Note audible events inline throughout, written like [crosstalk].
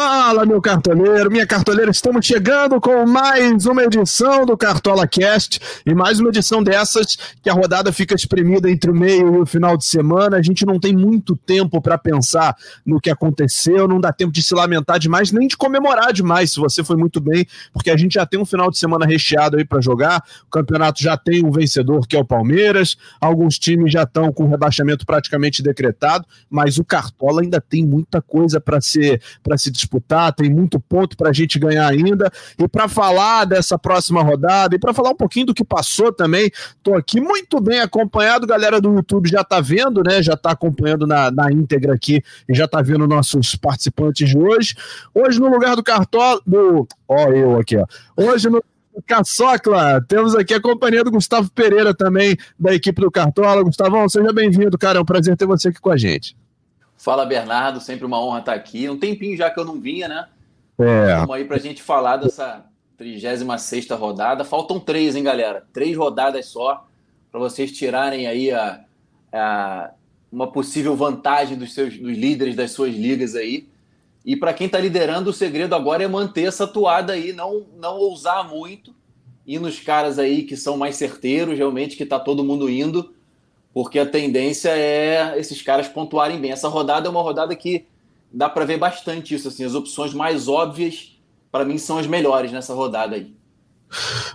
Fala, meu cartoleiro, minha cartoleira, estamos chegando com mais uma edição do Cartola Cast e mais uma edição dessas que a rodada fica espremida entre o meio e o final de semana. A gente não tem muito tempo para pensar no que aconteceu, não dá tempo de se lamentar demais, nem de comemorar demais se você foi muito bem, porque a gente já tem um final de semana recheado aí para jogar. O campeonato já tem um vencedor que é o Palmeiras, alguns times já estão com o rebaixamento praticamente decretado, mas o Cartola ainda tem muita coisa para ser para se tem muito ponto para a gente ganhar ainda. E para falar dessa próxima rodada e para falar um pouquinho do que passou também, estou aqui muito bem acompanhado. Galera do YouTube já está vendo, né? Já está acompanhando na, na íntegra aqui e já está vendo nossos participantes de hoje. Hoje, no lugar do Cartola, do. Ó, eu aqui, ó. Hoje no Caçocla, temos aqui a companhia do Gustavo Pereira também, da equipe do Cartola. Gustavão, seja bem-vindo, cara. É um prazer ter você aqui com a gente. Fala, Bernardo. Sempre uma honra estar aqui. Um tempinho já que eu não vinha, né? É. Vamos aí para a gente falar dessa 36 rodada. Faltam três, hein, galera? Três rodadas só para vocês tirarem aí a, a, uma possível vantagem dos seus dos líderes das suas ligas aí. E para quem está liderando, o segredo agora é manter essa toada aí, não, não ousar muito, ir nos caras aí que são mais certeiros, realmente, que está todo mundo indo porque a tendência é esses caras pontuarem bem. Essa rodada é uma rodada que dá para ver bastante isso. Assim, as opções mais óbvias, para mim, são as melhores nessa rodada aí.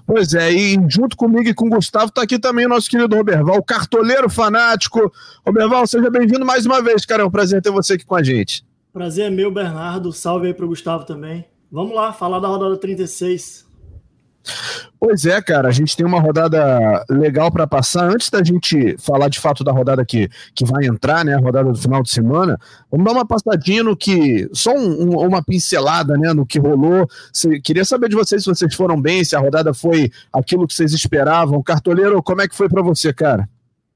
Pois é, e junto comigo e com o Gustavo está aqui também o nosso querido Roberval, o cartoleiro fanático. Roberval, seja bem-vindo mais uma vez, cara. É um prazer ter você aqui com a gente. Prazer é meu, Bernardo. Salve aí para o Gustavo também. Vamos lá, falar da rodada 36. Pois é, cara, a gente tem uma rodada legal para passar. Antes da gente falar de fato da rodada que, que vai entrar, né, a rodada do final de semana, vamos dar uma passadinha no que. Só um, um, uma pincelada, né, no que rolou. Se, queria saber de vocês se vocês foram bem, se a rodada foi aquilo que vocês esperavam. Cartoleiro, como é que foi para você, cara?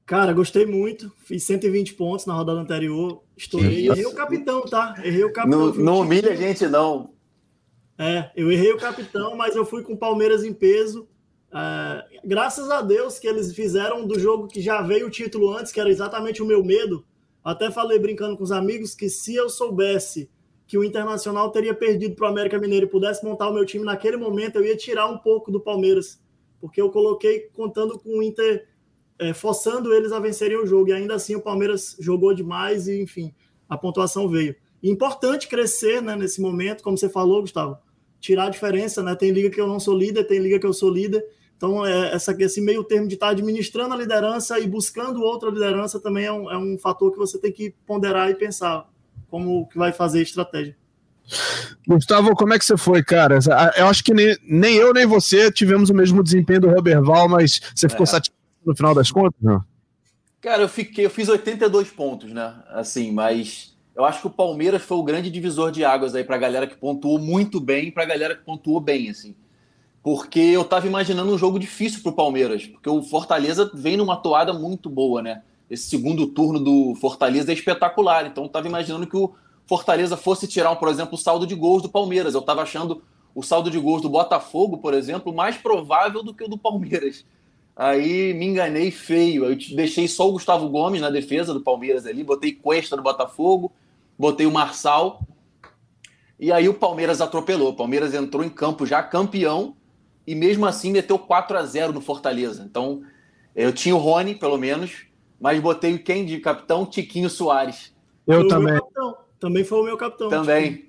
Cara, gostei muito. Fiz 120 pontos na rodada anterior. Estourei. Errei o capitão, tá? Errei o capitão. Não, não humilha a gente, não. É, eu errei o capitão, mas eu fui com o Palmeiras em peso. É, graças a Deus que eles fizeram do jogo que já veio o título antes, que era exatamente o meu medo. Até falei brincando com os amigos que se eu soubesse que o Internacional teria perdido para o América Mineiro e pudesse montar o meu time naquele momento, eu ia tirar um pouco do Palmeiras, porque eu coloquei contando com o Inter, é, forçando eles a vencerem o jogo. E ainda assim o Palmeiras jogou demais e, enfim, a pontuação veio. importante crescer né, nesse momento, como você falou, Gustavo tirar a diferença, né? Tem liga que eu não sou líder, tem liga que eu sou líder. Então, é, essa, esse meio termo de estar administrando a liderança e buscando outra liderança também é um, é um fator que você tem que ponderar e pensar como que vai fazer a estratégia. Gustavo, como é que você foi, cara? Eu acho que nem, nem eu nem você tivemos o mesmo desempenho do Robert Val, mas você ficou é. satisfeito no final das contas? Não? Cara, eu fiquei, eu fiz 82 pontos, né? Assim, mas eu acho que o Palmeiras foi o grande divisor de águas aí para a galera que pontuou muito bem para a galera que pontuou bem, assim. Porque eu estava imaginando um jogo difícil para o Palmeiras, porque o Fortaleza vem numa toada muito boa, né? Esse segundo turno do Fortaleza é espetacular, então eu estava imaginando que o Fortaleza fosse tirar, por exemplo, o saldo de gols do Palmeiras. Eu estava achando o saldo de gols do Botafogo, por exemplo, mais provável do que o do Palmeiras. Aí me enganei feio. Eu deixei só o Gustavo Gomes na defesa do Palmeiras ali, botei Cuesta do Botafogo, botei o Marçal. E aí o Palmeiras atropelou. O Palmeiras entrou em campo já campeão e mesmo assim meteu 4 a 0 no Fortaleza. Então, eu tinha o Rony, pelo menos, mas botei quem de capitão? Tiquinho Soares. Eu foi também. Também foi o meu capitão. Também. Tiquinho.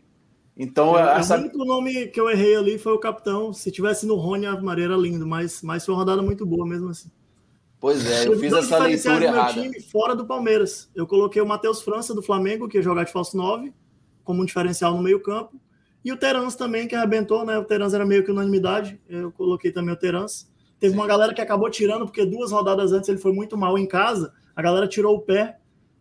Então, é, essa... O único nome que eu errei ali foi o capitão. Se tivesse no Rony, a Maria era lindo, mas, mas foi uma rodada muito boa mesmo assim. Pois é, eu, fiz essa leitura errada. time fora do Palmeiras. Eu coloquei o Matheus França do Flamengo, que ia jogar de falso 9, como um diferencial no meio-campo. E o Terans também, que arrebentou, né? O Terans era meio que unanimidade. Eu coloquei também o Terans. Teve Sim. uma galera que acabou tirando, porque duas rodadas antes ele foi muito mal em casa. A galera tirou o pé.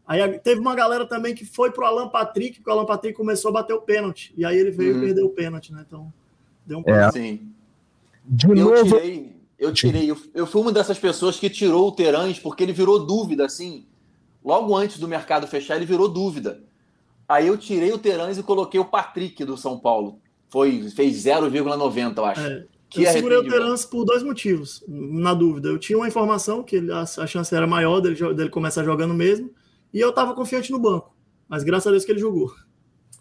Aí teve uma galera também que foi pro Alan Patrick, porque o Alan Patrick começou a bater o pênalti. E aí ele veio uhum. perder o pênalti, né? Então, deu um é. Sim. De eu novo. Tirei eu tirei, eu, eu fui uma dessas pessoas que tirou o Terãs porque ele virou dúvida, assim. Logo antes do mercado fechar, ele virou dúvida. Aí eu tirei o Terãs e coloquei o Patrick do São Paulo. Foi, fez 0,90, eu acho. É, que eu segurei o Terãs por dois motivos, na dúvida. Eu tinha uma informação que a, a chance era maior dele, dele começar jogando mesmo, e eu estava confiante no banco. Mas graças a Deus que ele jogou.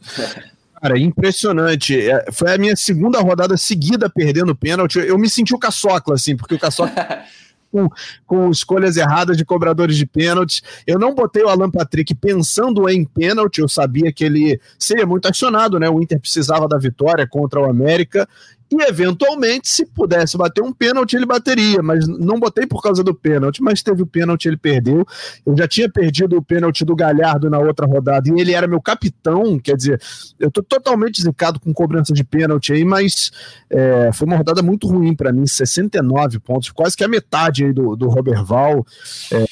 [laughs] Cara, impressionante. É, foi a minha segunda rodada seguida perdendo pênalti. Eu me senti o caçocla, assim, porque o caçocla. [laughs] com, com escolhas erradas de cobradores de pênaltis. Eu não botei o Alan Patrick pensando em pênalti, eu sabia que ele seria muito acionado, né? O Inter precisava da vitória contra o América e eventualmente, se pudesse bater um pênalti, ele bateria, mas não botei por causa do pênalti, mas teve o pênalti, ele perdeu. Eu já tinha perdido o pênalti do Galhardo na outra rodada e ele era meu capitão, quer dizer, eu tô totalmente zicado com cobrança de pênalti aí, mas é, foi uma rodada muito ruim para mim, 69 pontos, quase que a metade aí do, do Robert Val. É,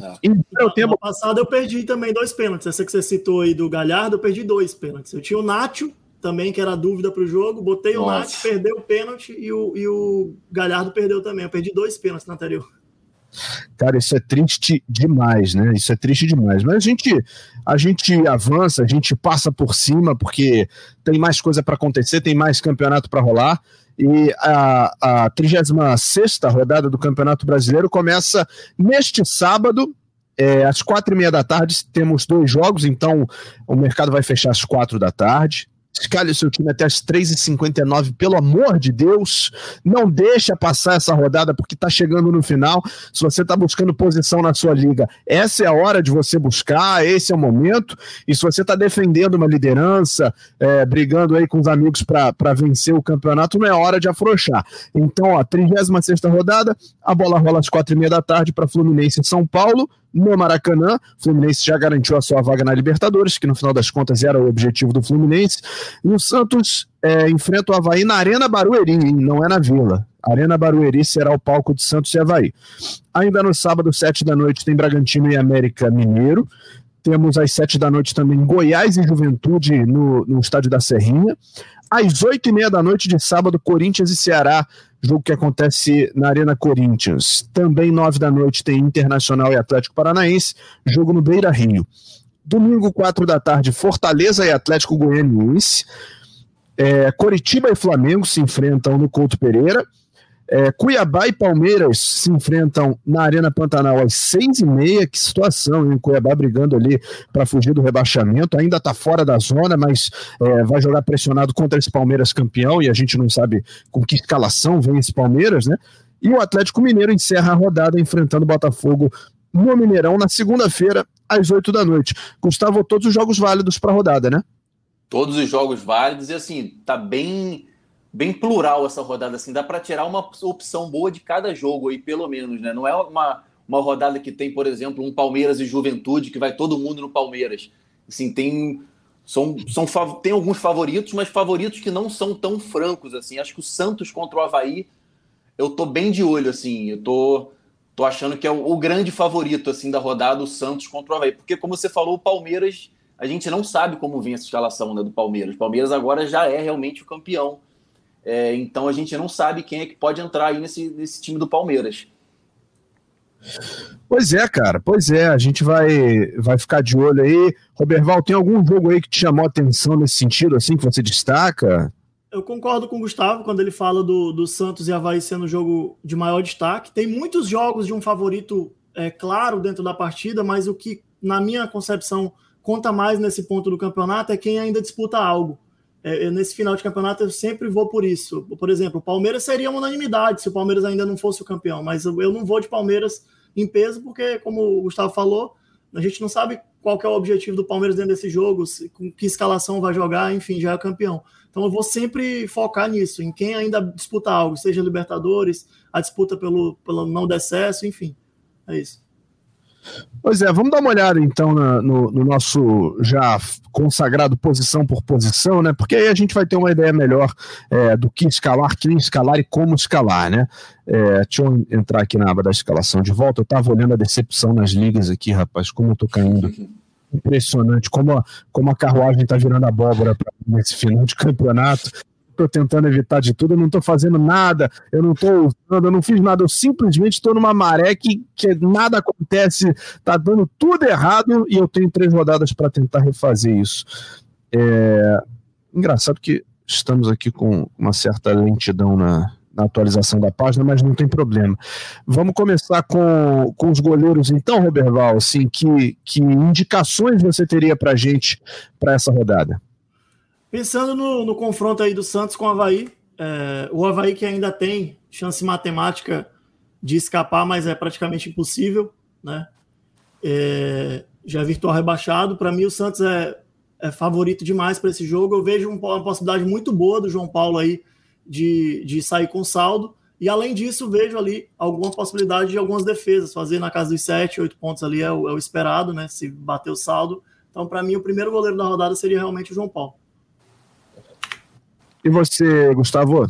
é. No tempo... passado eu perdi também dois pênaltis. Essa que você citou aí do Galhardo, eu perdi dois pênaltis. Eu tinha o Nacho também, que era dúvida para o jogo. Botei Nossa. o Nath, perdeu o pênalti e o, e o Galhardo perdeu também. Eu perdi dois pênaltis na anterior. Cara, isso é triste demais, né? Isso é triste demais. Mas a gente, a gente avança, a gente passa por cima, porque tem mais coisa para acontecer, tem mais campeonato para rolar. E a, a 36 rodada do Campeonato Brasileiro começa neste sábado, é, às quatro e meia da tarde. Temos dois jogos, então o mercado vai fechar às quatro da tarde. Escalhe o seu time até as 3h59, pelo amor de Deus. Não deixa passar essa rodada, porque está chegando no final. Se você está buscando posição na sua liga, essa é a hora de você buscar, esse é o momento. E se você está defendendo uma liderança, é, brigando aí com os amigos para vencer o campeonato, não é hora de afrouxar. Então, ó, 36 rodada, a bola rola às 4h30 da tarde para Fluminense em São Paulo no Maracanã. O Fluminense já garantiu a sua vaga na Libertadores, que no final das contas era o objetivo do Fluminense. E o Santos é, enfrenta o Havaí na Arena Barueri, não é na Vila. Arena Barueri será o palco de Santos e Havaí. Ainda no sábado, sete da noite, tem Bragantino e América Mineiro. Temos às sete da noite também Goiás e Juventude no, no estádio da Serrinha. Às oito e meia da noite de sábado, Corinthians e Ceará jogo que acontece na Arena Corinthians. Também nove da noite tem Internacional e Atlético Paranaense, jogo no Beira Rio. Domingo, quatro da tarde, Fortaleza e Atlético Goianiense. É, Coritiba e Flamengo se enfrentam no Couto Pereira. É, Cuiabá e Palmeiras se enfrentam na Arena Pantanal às seis e meia. Que situação, hein? Cuiabá brigando ali para fugir do rebaixamento. Ainda está fora da zona, mas é, vai jogar pressionado contra esse Palmeiras campeão. E a gente não sabe com que escalação vem esse Palmeiras, né? E o Atlético Mineiro encerra a rodada enfrentando o Botafogo no Mineirão na segunda-feira, às oito da noite. Gustavo, todos os jogos válidos para a rodada, né? Todos os jogos válidos, e assim, tá bem bem plural essa rodada, assim, dá para tirar uma opção boa de cada jogo aí, pelo menos, né? Não é uma, uma rodada que tem, por exemplo, um Palmeiras e Juventude, que vai todo mundo no Palmeiras. Assim, tem são, são tem alguns favoritos, mas favoritos que não são tão francos assim. Acho que o Santos contra o Havaí, eu tô bem de olho assim. Eu tô tô achando que é o, grande favorito assim da rodada o Santos contra o Havaí, porque como você falou, o Palmeiras, a gente não sabe como vem essa escalação né, do Palmeiras. O Palmeiras agora já é realmente o campeão é, então a gente não sabe quem é que pode entrar aí nesse, nesse time do Palmeiras. Pois é, cara, pois é, a gente vai, vai ficar de olho aí. Roberval, tem algum jogo aí que te chamou a atenção nesse sentido, assim, que você destaca? Eu concordo com o Gustavo quando ele fala do, do Santos e Havaí sendo o jogo de maior destaque. Tem muitos jogos de um favorito é, claro dentro da partida, mas o que, na minha concepção, conta mais nesse ponto do campeonato é quem ainda disputa algo. É, nesse final de campeonato eu sempre vou por isso. Por exemplo, o Palmeiras seria uma unanimidade se o Palmeiras ainda não fosse o campeão, mas eu não vou de Palmeiras em peso porque, como o Gustavo falou, a gente não sabe qual é o objetivo do Palmeiras dentro desse jogo, se, com que escalação vai jogar, enfim, já é campeão. Então eu vou sempre focar nisso, em quem ainda disputa algo, seja Libertadores, a disputa pelo, pelo não decesso, enfim. É isso. Pois é, vamos dar uma olhada então na, no, no, nosso já consagrado posição por posição, né? Porque aí a gente vai ter uma ideia melhor é, do que escalar, quem escalar e como escalar, né? É, deixa eu entrar aqui na aba da escalação de volta. Eu estava olhando a decepção nas ligas aqui, rapaz, como eu tô caindo. Impressionante, como a, como a carruagem está virando abóbora nesse final de campeonato estou tentando evitar de tudo, eu não estou fazendo nada, eu não estou usando, eu não fiz nada, eu simplesmente estou numa maré que, que nada acontece, está dando tudo errado e eu tenho três rodadas para tentar refazer isso. É... Engraçado que estamos aqui com uma certa lentidão na, na atualização da página, mas não tem problema. Vamos começar com, com os goleiros, então, Roberval, assim, que, que indicações você teria para gente para essa rodada? Pensando no, no confronto aí do Santos com o Havaí, é, o Havaí que ainda tem chance matemática de escapar, mas é praticamente impossível, né? É, já é virtual rebaixado. Para mim, o Santos é, é favorito demais para esse jogo. Eu vejo uma possibilidade muito boa do João Paulo aí de, de sair com saldo. E além disso, vejo ali alguma possibilidade de algumas defesas, fazer na casa dos 7, 8 pontos ali é o, é o esperado, né? Se bater o saldo. Então, para mim, o primeiro goleiro da rodada seria realmente o João Paulo. E você, Gustavo?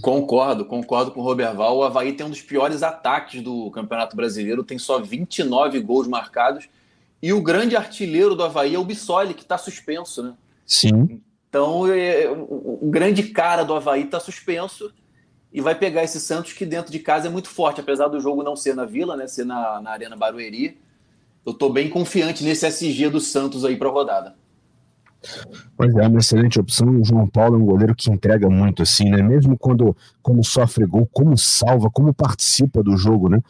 Concordo, concordo com o Roberval. O Havaí tem um dos piores ataques do Campeonato Brasileiro, tem só 29 gols marcados. E o grande artilheiro do Havaí é o Bissoli, que está suspenso, né? Sim. Então, é, o, o grande cara do Havaí está suspenso e vai pegar esse Santos que dentro de casa é muito forte, apesar do jogo não ser na Vila, né, ser na, na Arena Barueri. Eu estou bem confiante nesse SG do Santos aí para a rodada. Pois é, uma excelente opção. O João Paulo é um goleiro que entrega muito, assim, né? Mesmo quando como sofre gol, como salva, como participa do jogo, né?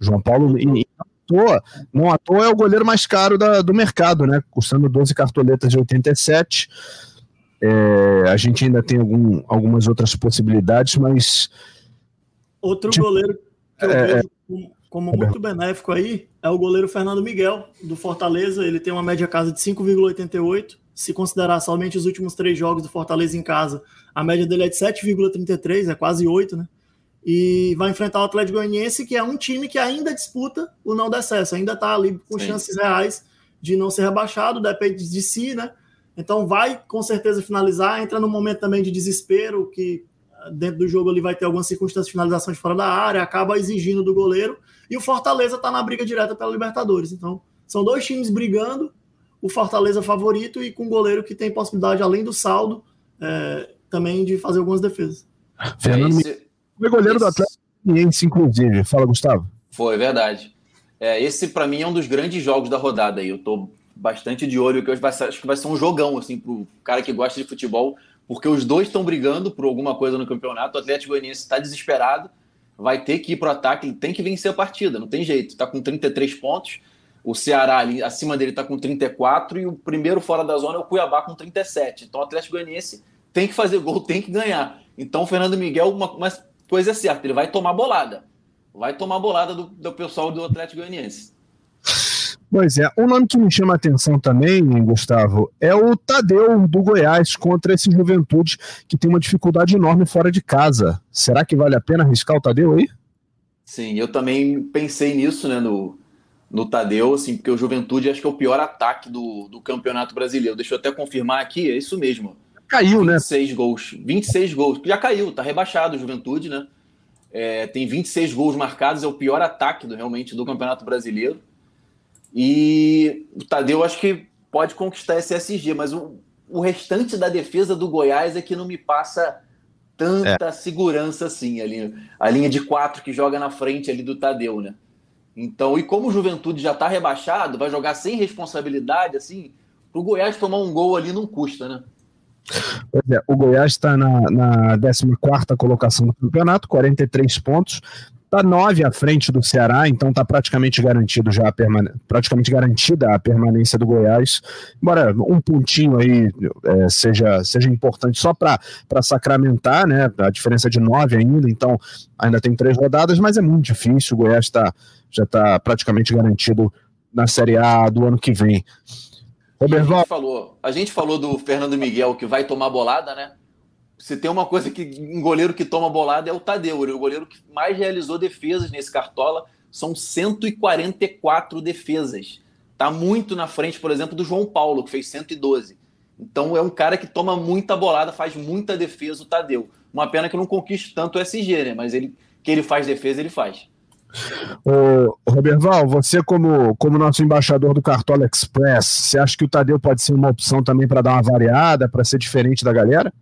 João Paulo, e, e à toa, não à toa é o goleiro mais caro da, do mercado, né? Custando 12 cartoletas de 87. É, a gente ainda tem algum, algumas outras possibilidades, mas. Outro tipo, goleiro que eu é, vejo como muito benéfico aí é o goleiro Fernando Miguel, do Fortaleza. Ele tem uma média casa de 5,88. Se considerar somente os últimos três jogos do Fortaleza em casa, a média dele é de 7,33, é quase 8, né? E vai enfrentar o Atlético Goianiense, que é um time que ainda disputa o não decesso, ainda está ali com Sim. chances reais de não ser rebaixado, depende de si, né? Então vai com certeza finalizar, entra num momento também de desespero, que ah, dentro do jogo ele vai ter algumas circunstâncias de finalização de fora da área, acaba exigindo do goleiro, e o Fortaleza está na briga direta pela Libertadores. Então, são dois times brigando, o Fortaleza favorito e com um goleiro que tem possibilidade, além do saldo, é, também de fazer algumas defesas. Fernando esse, foi goleiro esse... do Atlético inclusive. Fala, Gustavo. Foi, verdade. É, esse, para mim, é um dos grandes jogos da rodada aí. Eu tô bastante de olho, que hoje vai ser, acho que vai ser um jogão, assim, pro cara que gosta de futebol, porque os dois estão brigando por alguma coisa no campeonato. O Atlético Goianiense está desesperado, vai ter que ir pro ataque, ele tem que vencer a partida, não tem jeito. Está com 33 pontos, o Ceará ali acima dele está com 34 e o primeiro fora da zona é o Cuiabá com 37. Então o Atlético Goianiense tem que fazer gol, tem que ganhar. Então o Fernando Miguel, uma, uma coisa é certa, ele vai tomar bolada. Vai tomar bolada do, do pessoal do Atlético Goianiense. Pois é, um nome que me chama a atenção também, Gustavo, é o Tadeu do Goiás contra esse Juventude que tem uma dificuldade enorme fora de casa. Será que vale a pena arriscar o Tadeu aí? Sim, eu também pensei nisso, né, no, no Tadeu, assim, porque o Juventude acho que é o pior ataque do, do Campeonato Brasileiro. Deixa eu até confirmar aqui, é isso mesmo. Caiu, 26 né? 26 gols. 26 gols. Já caiu, tá rebaixado o Juventude, né? É, tem 26 gols marcados, é o pior ataque do, realmente do Campeonato Brasileiro. E o Tadeu acho que pode conquistar esse SG, mas o, o restante da defesa do Goiás é que não me passa tanta é. segurança assim. Ali, a linha de quatro que joga na frente ali do Tadeu, né? Então, e como o Juventude já está rebaixado, vai jogar sem responsabilidade, assim, para o Goiás tomar um gol ali não custa, né? Pois é, o Goiás está na, na 14 colocação do campeonato, 43 pontos, Está nove à frente do Ceará, então está praticamente garantido já a permane praticamente garantida a permanência do Goiás. Embora um pontinho aí é, seja, seja importante só para sacramentar, né? A diferença de nove ainda, então ainda tem três rodadas, mas é muito difícil. O Goiás tá, já está praticamente garantido na Série A do ano que vem. Roberto, a gente falou, a gente falou do Fernando Miguel que vai tomar bolada, né? Se tem uma coisa que um goleiro que toma bolada é o Tadeu, ele é o goleiro que mais realizou defesas nesse cartola, são 144 defesas. Tá muito na frente, por exemplo, do João Paulo, que fez 112. Então é um cara que toma muita bolada, faz muita defesa o Tadeu. Uma pena que não conquiste tanto o SG, né? Mas ele que ele faz defesa, ele faz. Ô, Roberval, você como, como nosso embaixador do Cartola Express, você acha que o Tadeu pode ser uma opção também para dar uma variada, para ser diferente da galera?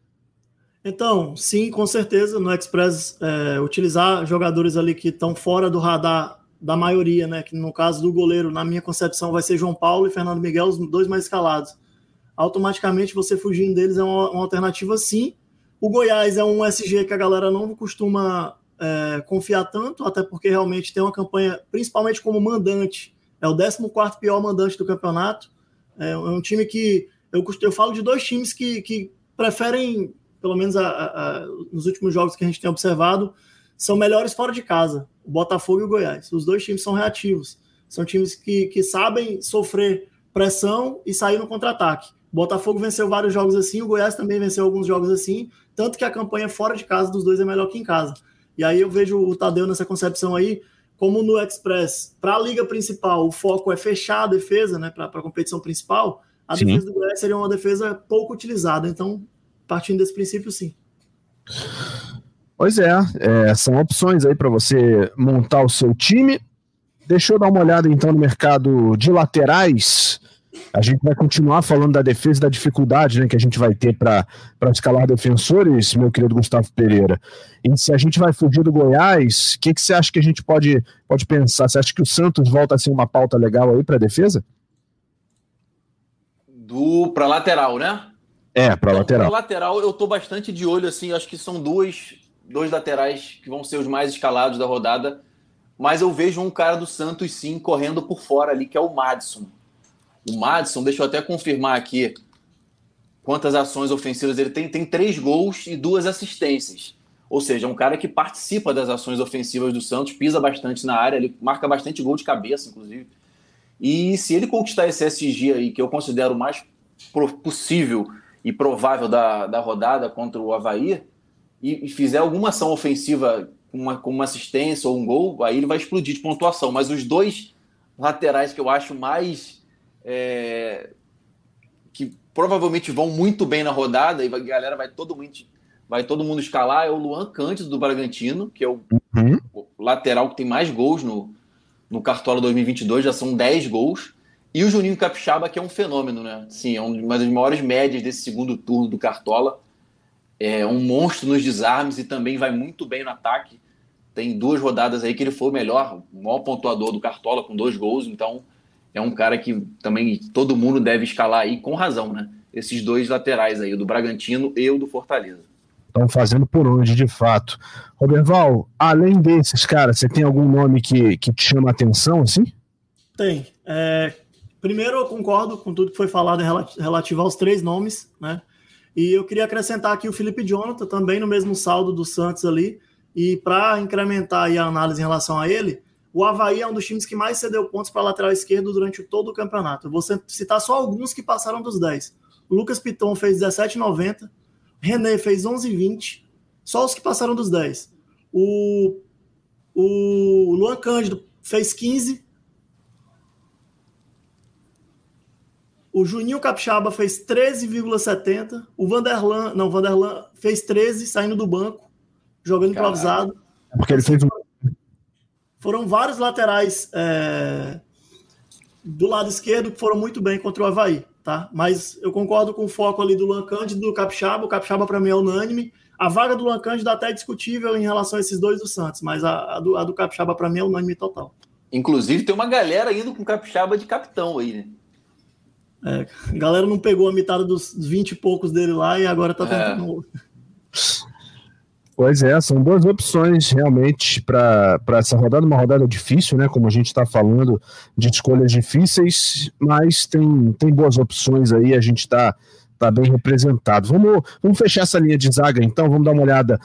Então, sim, com certeza, no Express, é, utilizar jogadores ali que estão fora do radar da maioria, né? Que no caso do goleiro, na minha concepção, vai ser João Paulo e Fernando Miguel, os dois mais escalados. Automaticamente, você fugindo deles é uma, uma alternativa, sim. O Goiás é um SG que a galera não costuma é, confiar tanto, até porque realmente tem uma campanha, principalmente como mandante, é o 14 pior mandante do campeonato. É, é um time que. Eu, eu falo de dois times que, que preferem, pelo menos a, a, nos últimos jogos que a gente tem observado, são melhores fora de casa, o Botafogo e o Goiás. Os dois times são reativos, são times que, que sabem sofrer pressão e sair no contra-ataque. O Botafogo venceu vários jogos assim, o Goiás também venceu alguns jogos assim, tanto que a campanha fora de casa dos dois é melhor que em casa. E aí eu vejo o Tadeu nessa concepção aí, como no Express, para a liga principal, o foco é fechar a defesa, né, para a competição principal, a sim. defesa do Goiás seria uma defesa pouco utilizada. Então, partindo desse princípio, sim. Pois é, é são opções aí para você montar o seu time. Deixa eu dar uma olhada então no mercado de laterais. A gente vai continuar falando da defesa e da dificuldade né, que a gente vai ter para escalar defensores, meu querido Gustavo Pereira. E se a gente vai fugir do Goiás, o que, que você acha que a gente pode, pode pensar? Você acha que o Santos volta a ser uma pauta legal aí para a defesa? Do para lateral, né? É, para lateral. Para lateral, eu estou bastante de olho, assim, acho que são duas dois laterais que vão ser os mais escalados da rodada, mas eu vejo um cara do Santos sim correndo por fora ali, que é o Madison. O Madison, deixa eu até confirmar aqui quantas ações ofensivas ele tem. Tem três gols e duas assistências. Ou seja, é um cara que participa das ações ofensivas do Santos, pisa bastante na área, ele marca bastante gol de cabeça, inclusive. E se ele conquistar esse SG aí, que eu considero o mais possível e provável da, da rodada contra o Havaí, e, e fizer alguma ação ofensiva com uma, com uma assistência ou um gol, aí ele vai explodir de pontuação. Mas os dois laterais que eu acho mais. É, que provavelmente vão muito bem na rodada, e a galera vai todo mundo, vai todo mundo escalar, é o Luan Cândido do Bragantino, que é o, uhum. lateral que tem mais gols no, no Cartola 2022, já são 10 gols. E o Juninho Capixaba, que é um fenômeno, né? Sim, é uma das maiores médias desse segundo turno do Cartola é um monstro nos desarmes e também vai muito bem no ataque. Tem duas rodadas aí que ele foi o melhor, o maior pontuador do Cartola com dois gols, então é um cara que também todo mundo deve escalar aí com razão, né? Esses dois laterais aí, o do Bragantino e o do Fortaleza. Estão fazendo por onde, de fato. Roberval, além desses, cara, você tem algum nome que, que te chama a atenção, assim? Tem. É, primeiro, eu concordo com tudo que foi falado relativo aos três nomes, né? E eu queria acrescentar aqui o Felipe Jonathan, também no mesmo saldo do Santos ali. E para incrementar a análise em relação a ele, o Havaí é um dos times que mais cedeu pontos para lateral esquerdo durante todo o campeonato. Eu vou citar só alguns que passaram dos 10. O Lucas Piton fez 17,90. René fez 11,20. Só os que passaram dos 10. O, o Luan Cândido fez 15. O Juninho Capixaba fez 13,70. O Vanderlan, não, o Vanderlan fez 13 saindo do banco, jogando Caralho. improvisado. É porque ele fez um... Foram vários laterais é, do lado esquerdo que foram muito bem contra o Havaí, tá? Mas eu concordo com o foco ali do Lancante e do Capixaba. O Capixaba, para mim, é unânime. A vaga do Lancante dá até discutível em relação a esses dois do Santos, mas a, a do, a do Capixaba, para mim, é unânime total. Inclusive, tem uma galera indo com Capixaba de capitão aí, né? É, a galera não pegou a metade dos 20 e poucos dele lá e agora tá tentando. É. Pois é, são duas opções realmente para essa rodada, uma rodada difícil, né? Como a gente está falando de escolhas difíceis, mas tem, tem boas opções aí, a gente está tá bem representado. Vamos, vamos fechar essa linha de zaga então, vamos dar uma olhada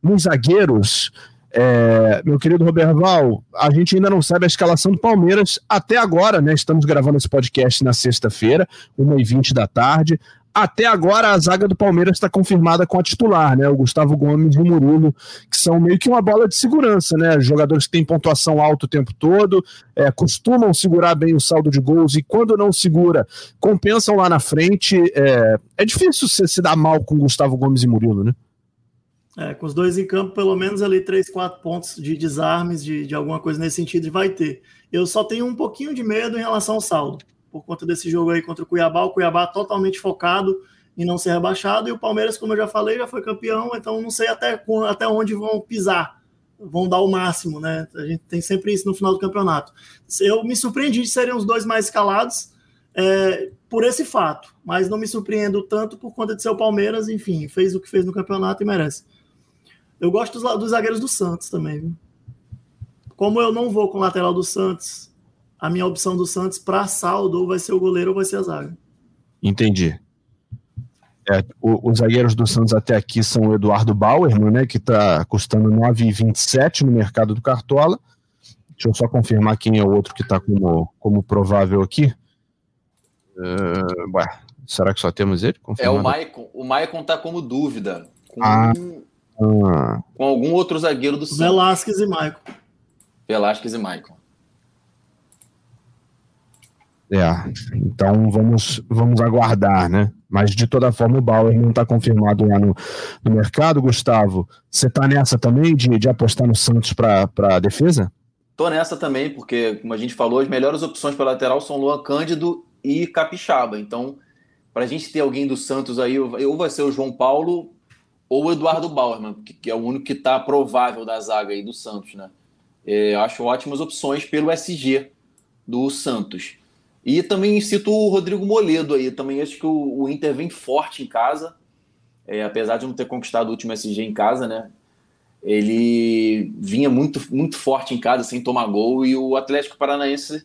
nos zagueiros. É, meu querido Roberto Val, a gente ainda não sabe a escalação do Palmeiras até agora, né? Estamos gravando esse podcast na sexta-feira, 1h20 da tarde. Até agora a zaga do Palmeiras está confirmada com a titular, né? O Gustavo Gomes e o Murilo, que são meio que uma bola de segurança, né? Jogadores que têm pontuação alta o tempo todo, é, costumam segurar bem o saldo de gols e quando não segura, compensam lá na frente. É, é difícil se, se dar mal com Gustavo Gomes e Murilo, né? É, com os dois em campo, pelo menos ali 3, 4 pontos de desarmes, de, de alguma coisa nesse sentido, vai ter. Eu só tenho um pouquinho de medo em relação ao saldo, por conta desse jogo aí contra o Cuiabá. O Cuiabá totalmente focado em não ser rebaixado, e o Palmeiras, como eu já falei, já foi campeão, então não sei até, até onde vão pisar, vão dar o máximo, né? A gente tem sempre isso no final do campeonato. Eu me surpreendi de serem os dois mais escalados é, por esse fato, mas não me surpreendo tanto por conta de ser o Palmeiras, enfim, fez o que fez no campeonato e merece. Eu gosto dos, dos zagueiros do Santos também. Viu? Como eu não vou com o lateral do Santos, a minha opção do Santos para saldo ou vai ser o goleiro ou vai ser a zaga. Entendi. É, o, os zagueiros do Santos até aqui são o Eduardo Bauerman, né, que está custando 9,27 no mercado do Cartola. Deixa eu só confirmar quem é o outro que está como, como provável aqui. Uh, ué, será que só temos ele? Confirmado? É o Maicon. O Maicon está como dúvida. Com, ah, ah. com algum outro zagueiro do Santos. Velasquez e Maicon. Velasquez e Maicon. É, então vamos, vamos aguardar, né? Mas de toda forma o Bauer não está confirmado lá no, no mercado, Gustavo. Você está nessa também de, de apostar no Santos para a defesa? Tô nessa também, porque, como a gente falou, as melhores opções para lateral são Luan Cândido e Capixaba. Então, para a gente ter alguém do Santos aí, ou vai ser o João Paulo ou o Eduardo Bauerman, que é o único que está provável da zaga aí do Santos, né? É, acho ótimas opções pelo SG do Santos. E também cito o Rodrigo Moledo aí. Também acho que o, o Inter vem forte em casa. É, apesar de não ter conquistado o último SG em casa, né? Ele vinha muito, muito forte em casa, sem tomar gol. E o Atlético Paranaense,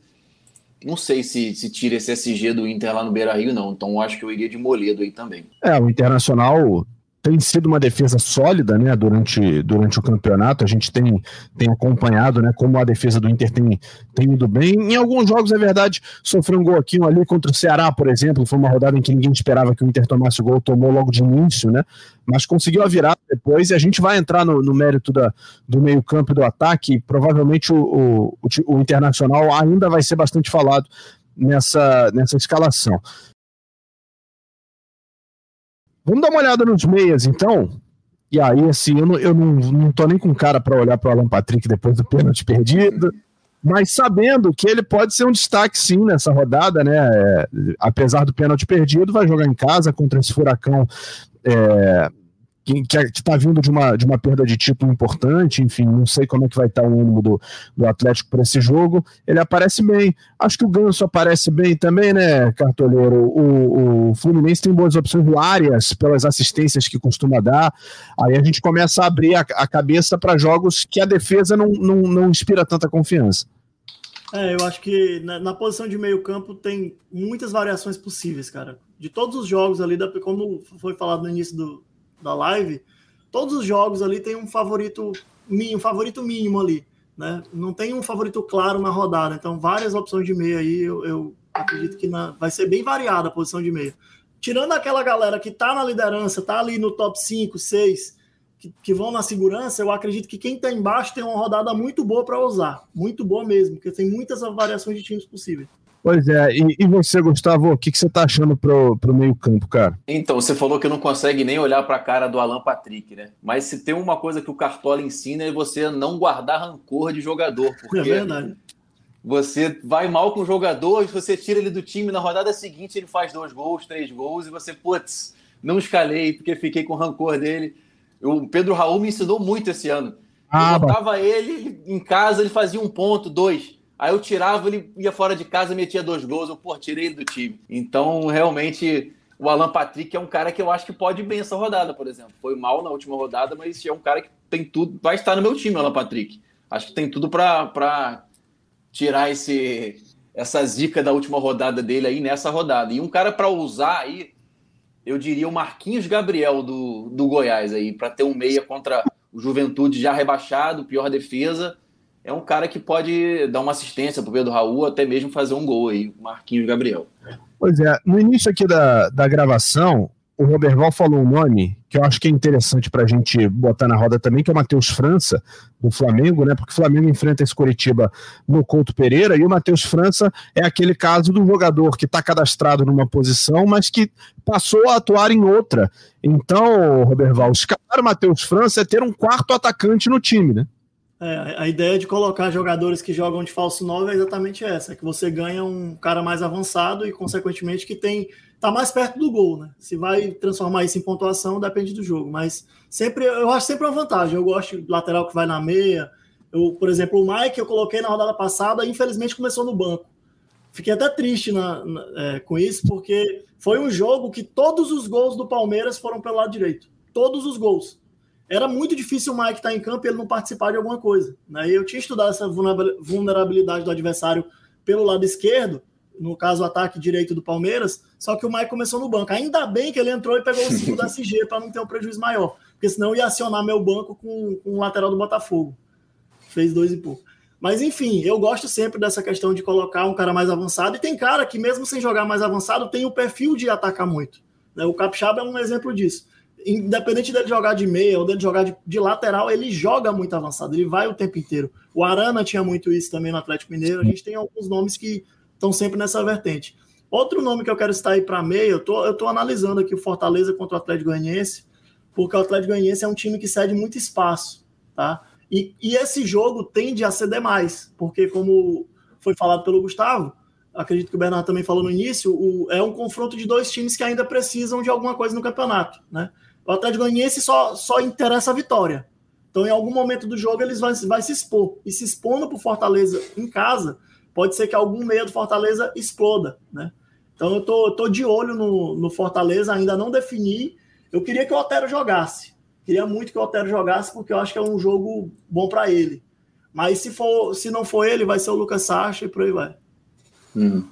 não sei se, se tira esse SG do Inter lá no Beira Rio, não. Então acho que eu iria de Moledo aí também. É, o Internacional tem sido uma defesa sólida né, durante, durante o campeonato. A gente tem, tem acompanhado né, como a defesa do Inter tem, tem ido bem. Em alguns jogos, é verdade, sofreu um gol aqui, um ali contra o Ceará, por exemplo. Foi uma rodada em que ninguém esperava que o Inter tomasse o gol, tomou logo de início, né? Mas conseguiu a virada depois e a gente vai entrar no, no mérito da, do meio-campo e do ataque. Provavelmente o, o, o, Internacional ainda vai ser bastante falado nessa, nessa escalação. Vamos dar uma olhada nos meias, então. E aí, assim, eu não, eu não, não tô nem com cara para olhar para o Alan Patrick depois do pênalti perdido, mas sabendo que ele pode ser um destaque, sim, nessa rodada, né? É, apesar do pênalti perdido, vai jogar em casa contra esse furacão é, que está vindo de uma, de uma perda de título importante, enfim, não sei como é que vai estar tá o ânimo do, do Atlético para esse jogo. Ele aparece bem. Acho que o Ganso aparece bem também, né, Cartoleiro? O, o Fluminense tem boas opções do Arias pelas assistências que costuma dar. Aí a gente começa a abrir a, a cabeça para jogos que a defesa não, não, não inspira tanta confiança. É, eu acho que na, na posição de meio campo tem muitas variações possíveis, cara. De todos os jogos ali, como foi falado no início do, da live, todos os jogos ali tem um favorito, um favorito mínimo ali, né? Não tem um favorito claro na rodada, então várias opções de meio aí, eu, eu acredito que na, vai ser bem variada a posição de meio. Tirando aquela galera que tá na liderança, tá ali no top 5, 6, que, que vão na segurança, eu acredito que quem tá embaixo tem uma rodada muito boa para usar, muito boa mesmo, porque tem muitas variações de times possíveis. Pois é, e, e você, Gustavo, o que, que você tá achando pro, pro meio-campo, cara? Então, você falou que não consegue nem olhar para a cara do Alan Patrick, né? Mas se tem uma coisa que o Cartola ensina é você não guardar rancor de jogador, [laughs] porque é verdade. você vai mal com o jogador, você tira ele do time, na rodada seguinte ele faz dois gols, três gols, e você, putz, não escalei porque fiquei com rancor dele. O Pedro Raul me ensinou muito esse ano. Ah, eu botava ele em casa, ele fazia um ponto, dois. Aí eu tirava, ele ia fora de casa, metia dois gols, eu, pô, tirei ele do time. Então, realmente, o Alan Patrick é um cara que eu acho que pode bem essa rodada, por exemplo. Foi mal na última rodada, mas é um cara que tem tudo, vai estar no meu time, Alan Patrick. Acho que tem tudo para tirar esse essa zica da última rodada dele aí nessa rodada. E um cara para usar aí, eu diria o Marquinhos Gabriel do, do Goiás aí, para ter um meia contra o Juventude já rebaixado, pior defesa é um cara que pode dar uma assistência para o Pedro Raul, até mesmo fazer um gol aí, Marquinhos Gabriel. Pois é, no início aqui da, da gravação, o Roberval falou um nome que eu acho que é interessante para a gente botar na roda também, que é o Matheus França, do Flamengo, né? Porque o Flamengo enfrenta esse Curitiba no Couto Pereira, e o Matheus França é aquele caso do jogador que está cadastrado numa posição, mas que passou a atuar em outra. Então, Roberval, escapar o Matheus França é ter um quarto atacante no time, né? É, a ideia de colocar jogadores que jogam de falso 9 é exatamente essa, que você ganha um cara mais avançado e, consequentemente, que tem tá mais perto do gol, né? Se vai transformar isso em pontuação, depende do jogo. Mas sempre eu acho sempre uma vantagem. Eu gosto de lateral que vai na meia. Eu, por exemplo, o Mike eu coloquei na rodada passada, infelizmente começou no banco. Fiquei até triste na, na, é, com isso, porque foi um jogo que todos os gols do Palmeiras foram pelo lado direito. Todos os gols era muito difícil o Mike estar em campo e ele não participar de alguma coisa. Né? Eu tinha estudado essa vulnerabilidade do adversário pelo lado esquerdo, no caso o ataque direito do Palmeiras, só que o Mike começou no banco. Ainda bem que ele entrou e pegou o 5 da SG para não ter um prejuízo maior, porque senão ia acionar meu banco com, com o lateral do Botafogo. Fez dois e pouco. Mas enfim, eu gosto sempre dessa questão de colocar um cara mais avançado, e tem cara que, mesmo sem jogar mais avançado, tem o perfil de atacar muito. Né? O Capixaba é um exemplo disso independente dele jogar de meia ou dele jogar de, de, lateral, ele joga muito avançado, ele vai o tempo inteiro. O Arana tinha muito isso também no Atlético Mineiro, a gente tem alguns nomes que estão sempre nessa vertente. Outro nome que eu quero citar aí para meia, eu tô, eu tô analisando aqui o Fortaleza contra o Atlético Goianiense, porque o Atlético Goianiense é um time que cede muito espaço, tá? E, e esse jogo tende a ceder mais, porque como foi falado pelo Gustavo, acredito que o Bernardo também falou no início, o, é um confronto de dois times que ainda precisam de alguma coisa no campeonato, né? O Atlético Goianiense só, só interessa a vitória. Então, em algum momento do jogo, eles vão, vai se expor. E se expondo para o Fortaleza em casa, pode ser que algum meio do Fortaleza exploda, né? Então, eu tô, tô de olho no, no Fortaleza, ainda não defini. Eu queria que o Otero jogasse. Queria muito que o Otero jogasse, porque eu acho que é um jogo bom para ele. Mas se, for, se não for ele, vai ser o Lucas Sacha e por aí vai. Hum.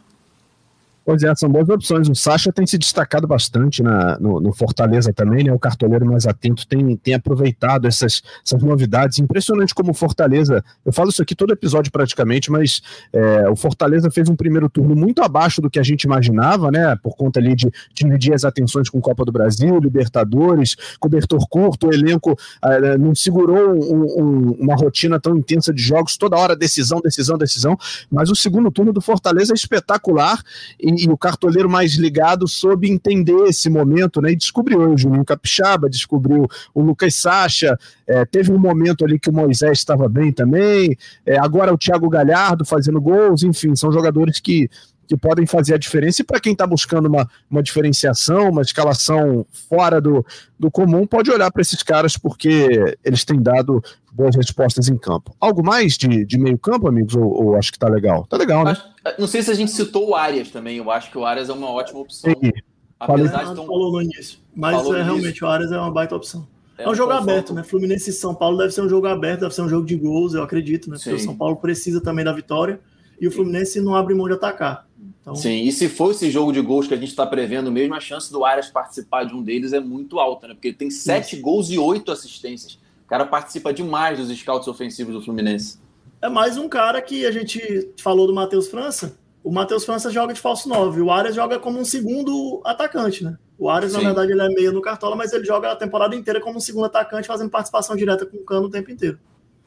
Pois é, são boas opções. O Sacha tem se destacado bastante na, no, no, Fortaleza também, né? O cartoleiro mais atento tem, tem aproveitado essas, essas novidades. Impressionante como o Fortaleza. Eu falo isso aqui todo episódio praticamente, mas é, o Fortaleza fez um primeiro turno muito abaixo do que a gente imaginava, né? Por conta ali de dividir as atenções com Copa do Brasil, Libertadores, cobertor curto, o elenco é, não segurou um, um, uma rotina tão intensa de jogos, toda hora decisão, decisão, decisão. Mas o segundo turno do Fortaleza é espetacular. E, o cartoleiro mais ligado soube entender esse momento, né? E descobriu o Juninho Capixaba, descobriu o Lucas Sacha, é, teve um momento ali que o Moisés estava bem também, é, agora o Thiago Galhardo fazendo gols, enfim, são jogadores que que podem fazer a diferença. E para quem está buscando uma, uma diferenciação, uma escalação fora do, do comum, pode olhar para esses caras porque eles têm dado boas respostas em campo. Algo mais de, de meio campo, amigos? Ou, ou acho que está legal? Tá legal, né? Não sei se a gente citou o Arias também. Eu acho que o Arias é uma ótima opção. Sim. Apesar de tão... falou no início. Mas falou é, realmente o Arias é uma baita opção. É, é um jogo aberto, né? Fluminense e São Paulo deve ser um jogo aberto, deve ser um jogo de gols, eu acredito, né? Porque o São Paulo precisa também da vitória e o Fluminense não abre mão de atacar. Então... Sim, e se for esse jogo de gols que a gente está prevendo mesmo, a chance do Arias participar de um deles é muito alta, né? Porque ele tem sete Sim. gols e oito assistências. O cara participa demais dos scouts ofensivos do Fluminense. É mais um cara que a gente falou do Matheus França. O Matheus França joga de falso 9. O Arias joga como um segundo atacante, né? O Arias, Sim. na verdade, ele é meio no Cartola, mas ele joga a temporada inteira como um segundo atacante, fazendo participação direta com o Cano o tempo inteiro.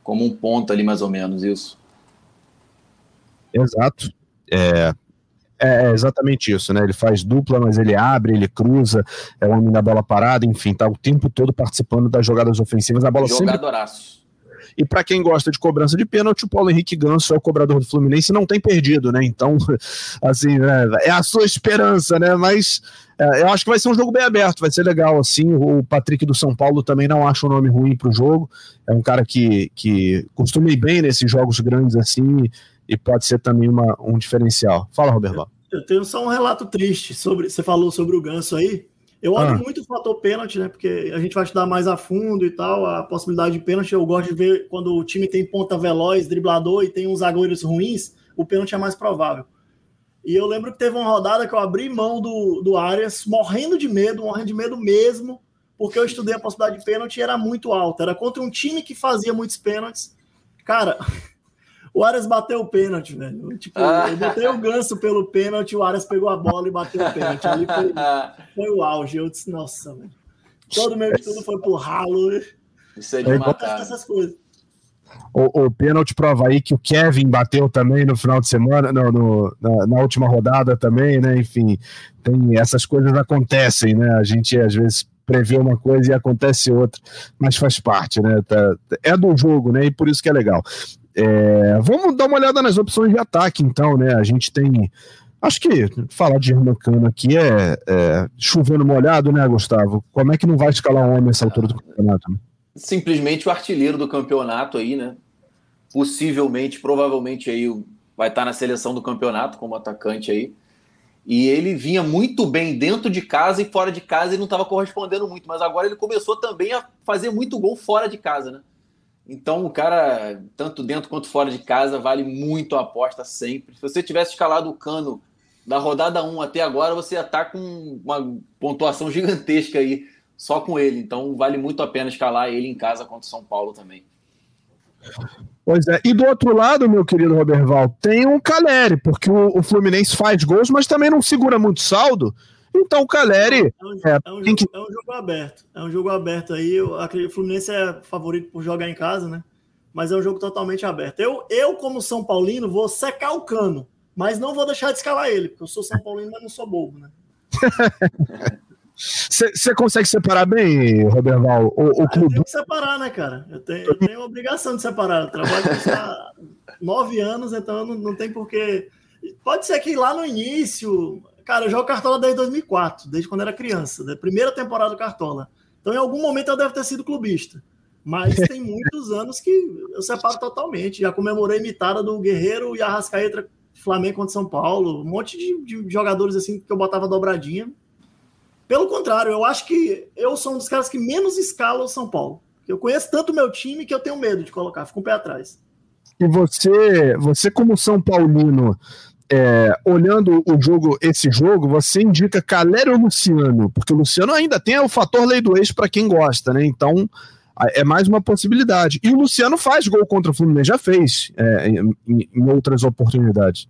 Como um ponto ali, mais ou menos, isso. Exato. É, é, é exatamente isso, né? Ele faz dupla, mas ele abre, ele cruza, é o homem da bola parada, enfim, tá o tempo todo participando das jogadas ofensivas. A bola Jogadoraço. Sempre... E para quem gosta de cobrança de pênalti, o Paulo Henrique Ganso é o cobrador do Fluminense e não tem perdido, né? Então, [laughs] assim, é, é a sua esperança, né? Mas é, eu acho que vai ser um jogo bem aberto, vai ser legal, assim. O Patrick do São Paulo também não acha um nome ruim para o jogo. É um cara que, que costuma ir bem nesses jogos grandes, assim e pode ser também uma, um diferencial. Fala, Roberto. Eu tenho só um relato triste sobre. Você falou sobre o ganso aí. Eu olho ah. muito o fator pênalti, né? Porque a gente vai estudar mais a fundo e tal, a possibilidade de pênalti. Eu gosto de ver quando o time tem ponta veloz, driblador e tem uns zagueiros ruins, o pênalti é mais provável. E eu lembro que teve uma rodada que eu abri mão do, do Arias, morrendo de medo, morrendo de medo mesmo, porque eu estudei a possibilidade de pênalti e era muito alta. Era contra um time que fazia muitos pênaltis. Cara, o Aras bateu o pênalti, velho. Tipo, ah. eu botei o ganso pelo pênalti, o Aras pegou a bola e bateu o pênalti. Ali foi, [laughs] foi o auge. Eu disse, nossa, velho. Todo meu estudo foi pro ralo. Isso é de matar. Essas coisas. O, o pênalti pro Havaí que o Kevin bateu também no final de semana, no, no na, na, última rodada também, né? Enfim, tem, essas coisas acontecem, né? A gente às vezes prevê uma coisa e acontece outra, mas faz parte, né? Tá, é do jogo, né? E por isso que é legal. É, vamos dar uma olhada nas opções de ataque, então, né? A gente tem. Acho que falar de Hermocano aqui é, é chovendo molhado, né, Gustavo? Como é que não vai escalar um homem nessa altura do campeonato? Né? Simplesmente o artilheiro do campeonato aí, né? Possivelmente, provavelmente aí vai estar na seleção do campeonato como atacante aí. E ele vinha muito bem dentro de casa e fora de casa e não estava correspondendo muito, mas agora ele começou também a fazer muito gol fora de casa, né? Então, o cara, tanto dentro quanto fora de casa, vale muito a aposta sempre. Se você tivesse escalado o Cano da rodada 1 até agora, você já está com uma pontuação gigantesca aí só com ele. Então vale muito a pena escalar ele em casa contra o São Paulo também. Pois é, e do outro lado, meu querido Roberval, tem um Caleri, porque o, o, Fluminense faz gols, mas também não segura muito saldo. Então o Caleri. É um, é, é um, jogo, que... é um jogo, aberto. É um jogo aberto aí. Eu acredito, o Fluminense é favorito por jogar em casa, né? Mas é um jogo totalmente aberto. Eu, eu como São Paulino, vou secar o cano, mas não vou deixar de escalar ele, porque eu sou São Paulino, mas não sou bobo, né? [laughs] Você consegue separar bem, Roberval, o, o clube? Eu tenho que separar, né, cara? Eu tenho, eu tenho a obrigação de separar. Eu trabalho há nove anos, então não, não tem porquê. Pode ser que lá no início. Cara, eu jogo Cartola desde 2004, desde quando era criança, da primeira temporada do Cartola. Então, em algum momento, eu devo ter sido clubista. Mas tem muitos anos que eu separo totalmente. Já comemorei mitada do Guerreiro e Arrascaeta Flamengo contra São Paulo. Um monte de, de jogadores assim que eu botava dobradinha pelo contrário, eu acho que eu sou um dos caras que menos escala o São Paulo. Eu conheço tanto meu time que eu tenho medo de colocar, fico um pé atrás. E você, você como São Paulino, é, olhando o jogo, esse jogo, você indica Calério ou Luciano? Porque o Luciano ainda tem o fator lei do ex para quem gosta, né? Então é mais uma possibilidade. E o Luciano faz gol contra o Fluminense, já fez é, em, em outras oportunidades.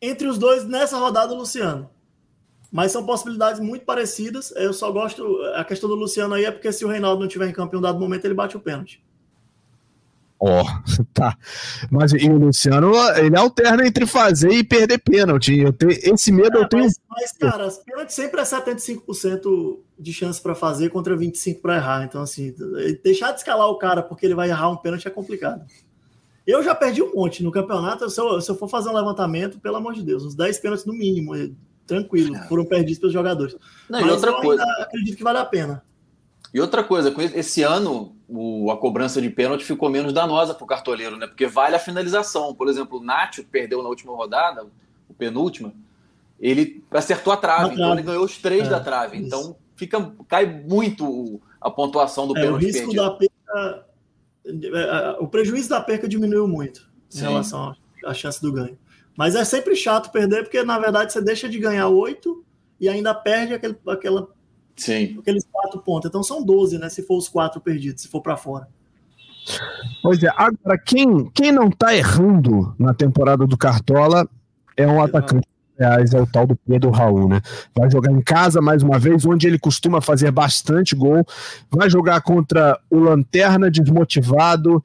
Entre os dois, nessa rodada, o Luciano mas são possibilidades muito parecidas. Eu só gosto. A questão do Luciano aí é porque se o Reinaldo não tiver em campo em um dado momento, ele bate o pênalti. Ó, oh, [laughs] tá. Mas e o Luciano, ele alterna entre fazer e perder pênalti. Eu tenho, esse medo é, eu tenho. Mas, mas cara, as pênalti sempre é 75% de chance para fazer contra 25% para errar. Então, assim, deixar de escalar o cara porque ele vai errar um pênalti é complicado. Eu já perdi um monte no campeonato. Se eu, se eu for fazer um levantamento, pelo amor de Deus, uns 10 pênaltis no mínimo tranquilo, é. foram perdidos pelos jogadores. Não, Mas e outra coisa. acredito que vale a pena. E outra coisa, esse ano o, a cobrança de pênalti ficou menos danosa para o cartoleiro, né? Porque vale a finalização. Por exemplo, o Nacho perdeu na última rodada, o penúltima, ele acertou a trave, então ele ganhou os três é, da trave. Isso. Então fica, cai muito a pontuação do é, pênalti. O risco perdido. da perca, é, é, o prejuízo da perca diminuiu muito em Sim. relação à chance do ganho. Mas é sempre chato perder, porque na verdade você deixa de ganhar oito e ainda perde aquele, aquela, Sim. aqueles quatro pontos. Então são 12, né? Se for os quatro perdidos, se for para fora. Pois é, agora quem, quem não tá errando na temporada do Cartola é um atacante. Reais é o tal do Pedro Raul, né? Vai jogar em casa mais uma vez, onde ele costuma fazer bastante gol. Vai jogar contra o Lanterna desmotivado.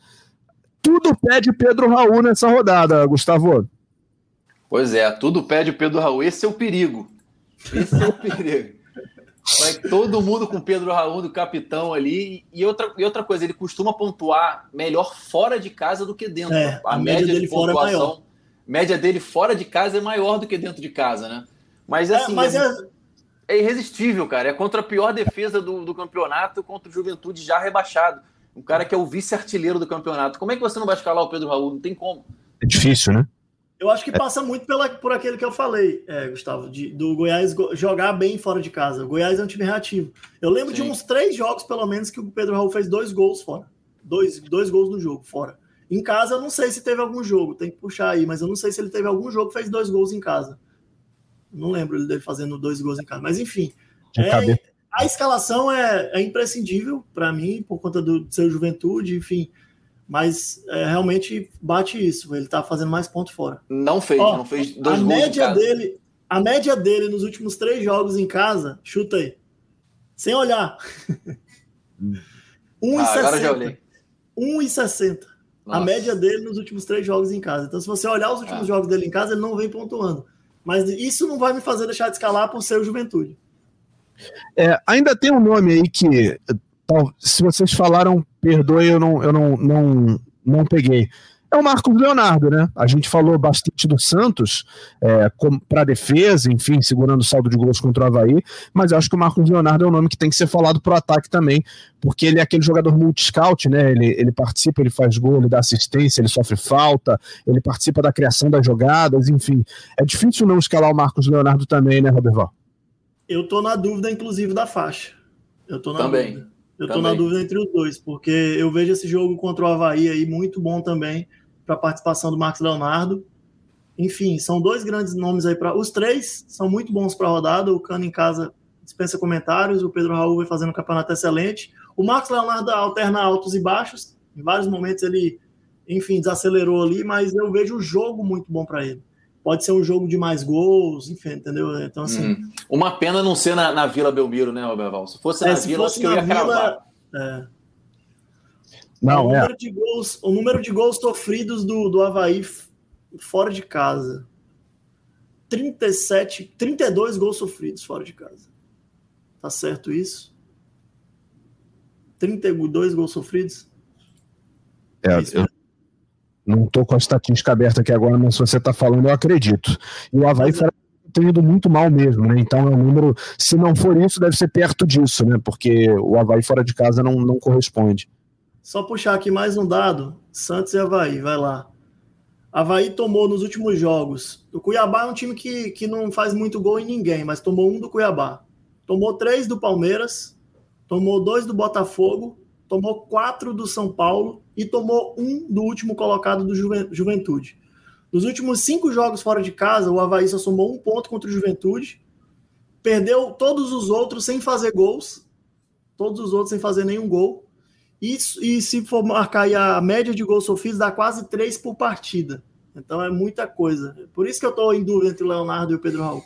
Tudo pede Pedro Raul nessa rodada, Gustavo. Pois é, tudo pede o Pedro Raul. Esse é o perigo. Esse é o perigo. Vai todo mundo com o Pedro Raul do capitão ali. E outra, e outra coisa, ele costuma pontuar melhor fora de casa do que dentro. É, a, a, média, média dele de fora é maior. média dele fora de casa é maior do que dentro de casa, né? Mas é, assim. É, mas é... é irresistível, cara. É contra a pior defesa do, do campeonato, contra o Juventude já rebaixado. Um cara que é o vice-artilheiro do campeonato. Como é que você não vai escalar o Pedro Raul? Não tem como. É difícil, né? Eu acho que passa muito pela, por aquele que eu falei, é, Gustavo, de, do Goiás jogar bem fora de casa. O Goiás é um time reativo. Eu lembro Sim. de uns três jogos, pelo menos, que o Pedro Raul fez dois gols fora. Dois, dois gols no jogo, fora. Em casa, eu não sei se teve algum jogo, tem que puxar aí, mas eu não sei se ele teve algum jogo que fez dois gols em casa. Não lembro ele dele fazendo dois gols em casa, mas enfim. É, a escalação é, é imprescindível para mim, por conta do seu juventude, enfim mas é, realmente bate isso. Ele tá fazendo mais ponto fora. Não fez, Ó, não fez dois a média dele, A média dele nos últimos três jogos em casa, chuta aí. Sem olhar. 1,60. [laughs] Ah, agora já olhei. 1,60. A média dele nos últimos três jogos em casa. Então, se você olhar os últimos ah. jogos dele em casa, ele não vem pontuando. Mas isso não vai me fazer deixar de escalar por ser o Juventude. É, ainda tem um nome aí que se vocês falaram, perdoe, eu não, eu não, não, não peguei. É o Marcos Leonardo, né? A gente falou bastante do Santos é, para defesa, enfim, segurando o saldo de gols contra o Havaí, mas eu acho que o Marcos Leonardo é um nome que tem que ser falado para o ataque também, porque ele é aquele jogador multi-scout, né? Ele, ele participa, ele faz gol, ele dá assistência, ele sofre falta, ele participa da criação das jogadas, enfim. É difícil não escalar o Marcos Leonardo também, né, Roberval? Eu tô na dúvida, inclusive, da faixa. Eu tô na também. dúvida. Eu estou na dúvida entre os dois, porque eu vejo esse jogo contra o Havaí aí muito bom também para a participação do Marcos Leonardo. Enfim, são dois grandes nomes aí para. Os três são muito bons para a rodada. O Cano em casa dispensa comentários. O Pedro Raul vai fazendo um campeonato excelente. O Marcos Leonardo alterna altos e baixos. Em vários momentos ele, enfim, desacelerou ali, mas eu vejo o jogo muito bom para ele. Pode ser um jogo de mais gols, enfim, entendeu? Então, assim. Hum. Uma pena não ser na, na Vila Belmiro, né, Roberval? Se fosse é, na se Vila, fosse acho que eu ia Vila. É. Não, o, é. número de gols, o número de gols sofridos do, do Havaí fora de casa. 37, 32 gols sofridos fora de casa. Tá certo isso? 32 gols sofridos? É, é eu não tô com a estatística aberta aqui agora, mas se você tá falando, eu acredito. E o Havaí é. tem ido muito mal mesmo, né? Então é um número, se não for isso, deve ser perto disso, né? Porque o Havaí fora de casa não, não corresponde. Só puxar aqui mais um dado: Santos e Havaí, vai lá. Havaí tomou nos últimos jogos. O Cuiabá é um time que, que não faz muito gol em ninguém, mas tomou um do Cuiabá. Tomou três do Palmeiras, tomou dois do Botafogo, tomou quatro do São Paulo e tomou um do último colocado do Juventude. Nos últimos cinco jogos fora de casa, o Havaí só somou um ponto contra o Juventude, perdeu todos os outros sem fazer gols, todos os outros sem fazer nenhum gol. E, e se for marcar a média de gols sofridos, dá quase três por partida. Então é muita coisa. Por isso que eu estou em dúvida entre o Leonardo e o Pedro Raul.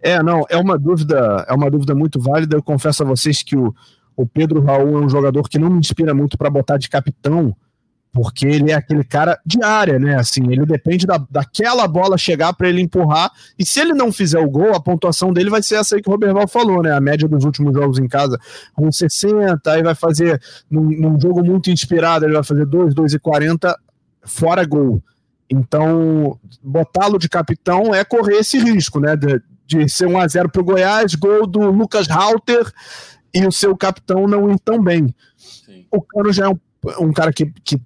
É, não, é uma dúvida, é uma dúvida muito válida. Eu confesso a vocês que o, o Pedro Raul é um jogador que não me inspira muito para botar de capitão, porque ele é aquele cara de área, né? Assim, ele depende da, daquela bola chegar para ele empurrar, e se ele não fizer o gol, a pontuação dele vai ser essa aí que o Roberval falou, né? A média dos últimos jogos em casa, uns 60, aí vai fazer, num, num jogo muito inspirado, ele vai fazer 2, 2 e 40, fora gol. Então, botá-lo de capitão é correr esse risco, né? De, de ser 1 a 0 para o Goiás, gol do Lucas Halter e o seu capitão não ir tão bem. Sim. O Cano já é um, um cara que, que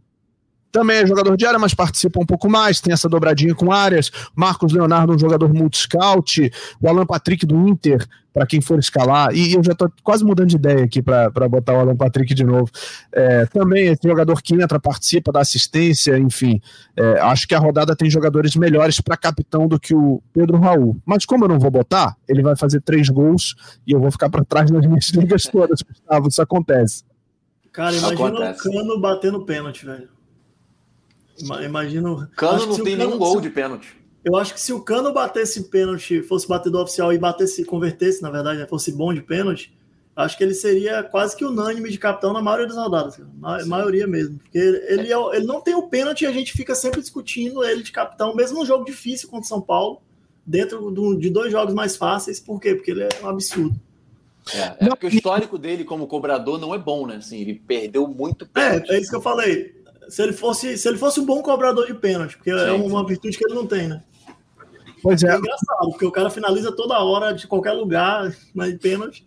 também é jogador de área, mas participa um pouco mais, tem essa dobradinha com áreas. Marcos Leonardo, um jogador multi-scout. O Alan Patrick do Inter, para quem for escalar. E eu já estou quase mudando de ideia aqui para botar o Alan Patrick de novo. É, também esse jogador que entra, participa da assistência, enfim. É, acho que a rodada tem jogadores melhores para capitão do que o Pedro Raul. Mas como eu não vou botar, ele vai fazer três gols e eu vou ficar para trás nas minhas ligas todas, Gustavo. Isso acontece. Cara, imagina acontece. o Cano batendo pênalti, velho. Imagino. Cano não tem nenhum gol de pênalti. Eu acho que se o Cano batesse pênalti, fosse batedor oficial e batesse, convertesse, na verdade, né, fosse bom de pênalti, acho que ele seria quase que unânime de capitão na maioria das rodadas. Na maioria mesmo. Porque ele, é, ele não tem o pênalti e a gente fica sempre discutindo ele de capitão, mesmo num jogo difícil contra o São Paulo, dentro do, de dois jogos mais fáceis. Por quê? Porque ele é um absurdo. É, é porque o histórico dele como cobrador não é bom, né? Assim, ele perdeu muito pênalti. É, é isso que eu falei se ele fosse, se ele fosse um bom cobrador de pênalti, porque é é uma virtude que ele não tem, né? Pois é. É engraçado, porque o cara finaliza toda hora, de qualquer lugar, mas pênalti.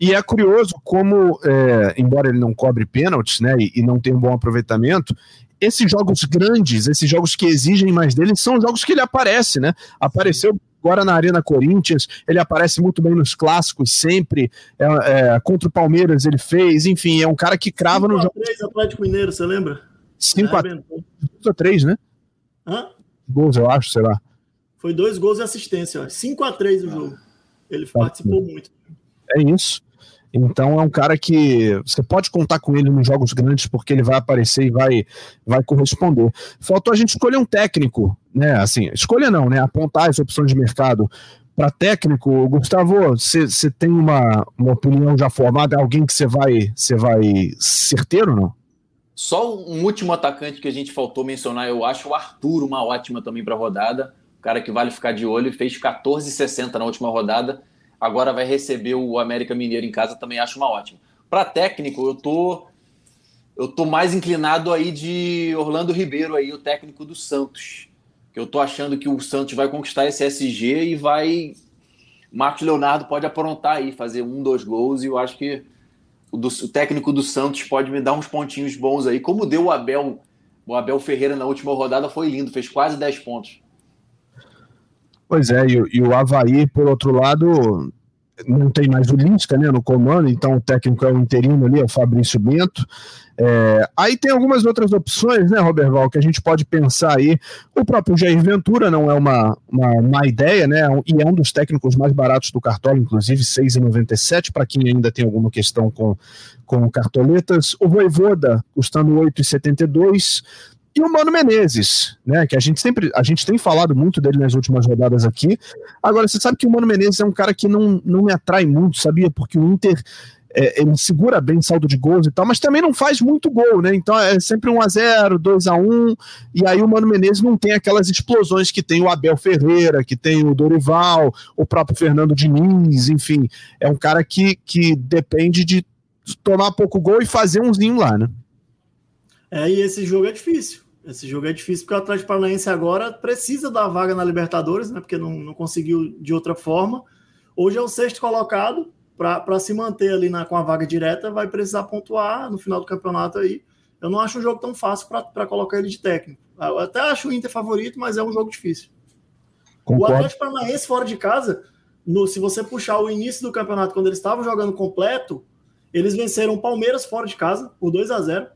E é curioso como, é, embora ele não cobre pênaltis, né, e, e, não tenha um bom aproveitamento, esses jogos grandes, esses jogos que exigem mais dele, são jogos que ele aparece, né? Apareceu agora na Arena Corinthians, ele aparece muito bem nos clássicos sempre, é, é, contra o Palmeiras ele fez, enfim, é um cara que crava no jogo. Atlético Mineiro, você lembra? 5 a 3, né? Hã? Gols, eu acho, sei lá. Foi dois gols e assistência, 5 a 3 o jogo. Ele tá participou muito. É isso. Então é um cara que você pode contar com ele nos jogos grandes porque ele vai aparecer e vai, vai corresponder. Faltou a gente escolher um técnico, né? Assim, escolha não, né? Apontar as opções de mercado para técnico. Gustavo, você tem uma, uma opinião já formada? Alguém que você vai, você vai certeiro, não? Só um último atacante que a gente faltou mencionar, eu acho o Arthur uma ótima também para a rodada. O cara que vale ficar de olho, fez 14,60 na última rodada. Agora vai receber o América Mineiro em casa, também acho uma ótima. Para técnico, eu tô eu tô mais inclinado aí de Orlando Ribeiro aí, o técnico do Santos. Que eu tô achando que o Santos vai conquistar esse SG e vai Marcos Leonardo pode aprontar aí, fazer um, dois gols e eu acho que o, do, o técnico do Santos pode me dar uns pontinhos bons aí. Como deu o Abel, o Abel Ferreira na última rodada foi lindo, fez quase 10 pontos. Pois é, e, e o Havaí, por outro lado, não tem mais o Lisca né, no comando, então o técnico é o interino ali, é o Fabrício Bento. É, aí tem algumas outras opções, né, Roberval, que a gente pode pensar aí. O próprio Jair Ventura não é uma, uma má ideia, né? E é um dos técnicos mais baratos do Cartola, inclusive R$ 6,97, para quem ainda tem alguma questão com, com cartoletas. O Voivoda custando R$ 8,72. E o Mano Menezes, né? Que a gente sempre, a gente tem falado muito dele nas últimas rodadas aqui. Agora, você sabe que o Mano Menezes é um cara que não, não me atrai muito, sabia? Porque o Inter é, ele segura bem saldo de gols e tal, mas também não faz muito gol, né? Então é sempre 1 a 0 2 a 1 e aí o Mano Menezes não tem aquelas explosões que tem o Abel Ferreira, que tem o Dorival, o próprio Fernando Diniz, enfim. É um cara que, que depende de tomar pouco gol e fazer umzinho lá, né? É, e esse jogo é difícil. Esse jogo é difícil porque o Atlético Paranaense agora precisa da vaga na Libertadores, né? Porque não, não conseguiu de outra forma. Hoje é o sexto colocado, para se manter ali na, com a vaga direta, vai precisar pontuar no final do campeonato aí. Eu não acho um jogo tão fácil para colocar ele de técnico. Eu até acho o Inter favorito, mas é um jogo difícil. Concordo. O Atlético Paranaense fora de casa, no, se você puxar o início do campeonato, quando eles estavam jogando completo, eles venceram o Palmeiras fora de casa, por 2 a 0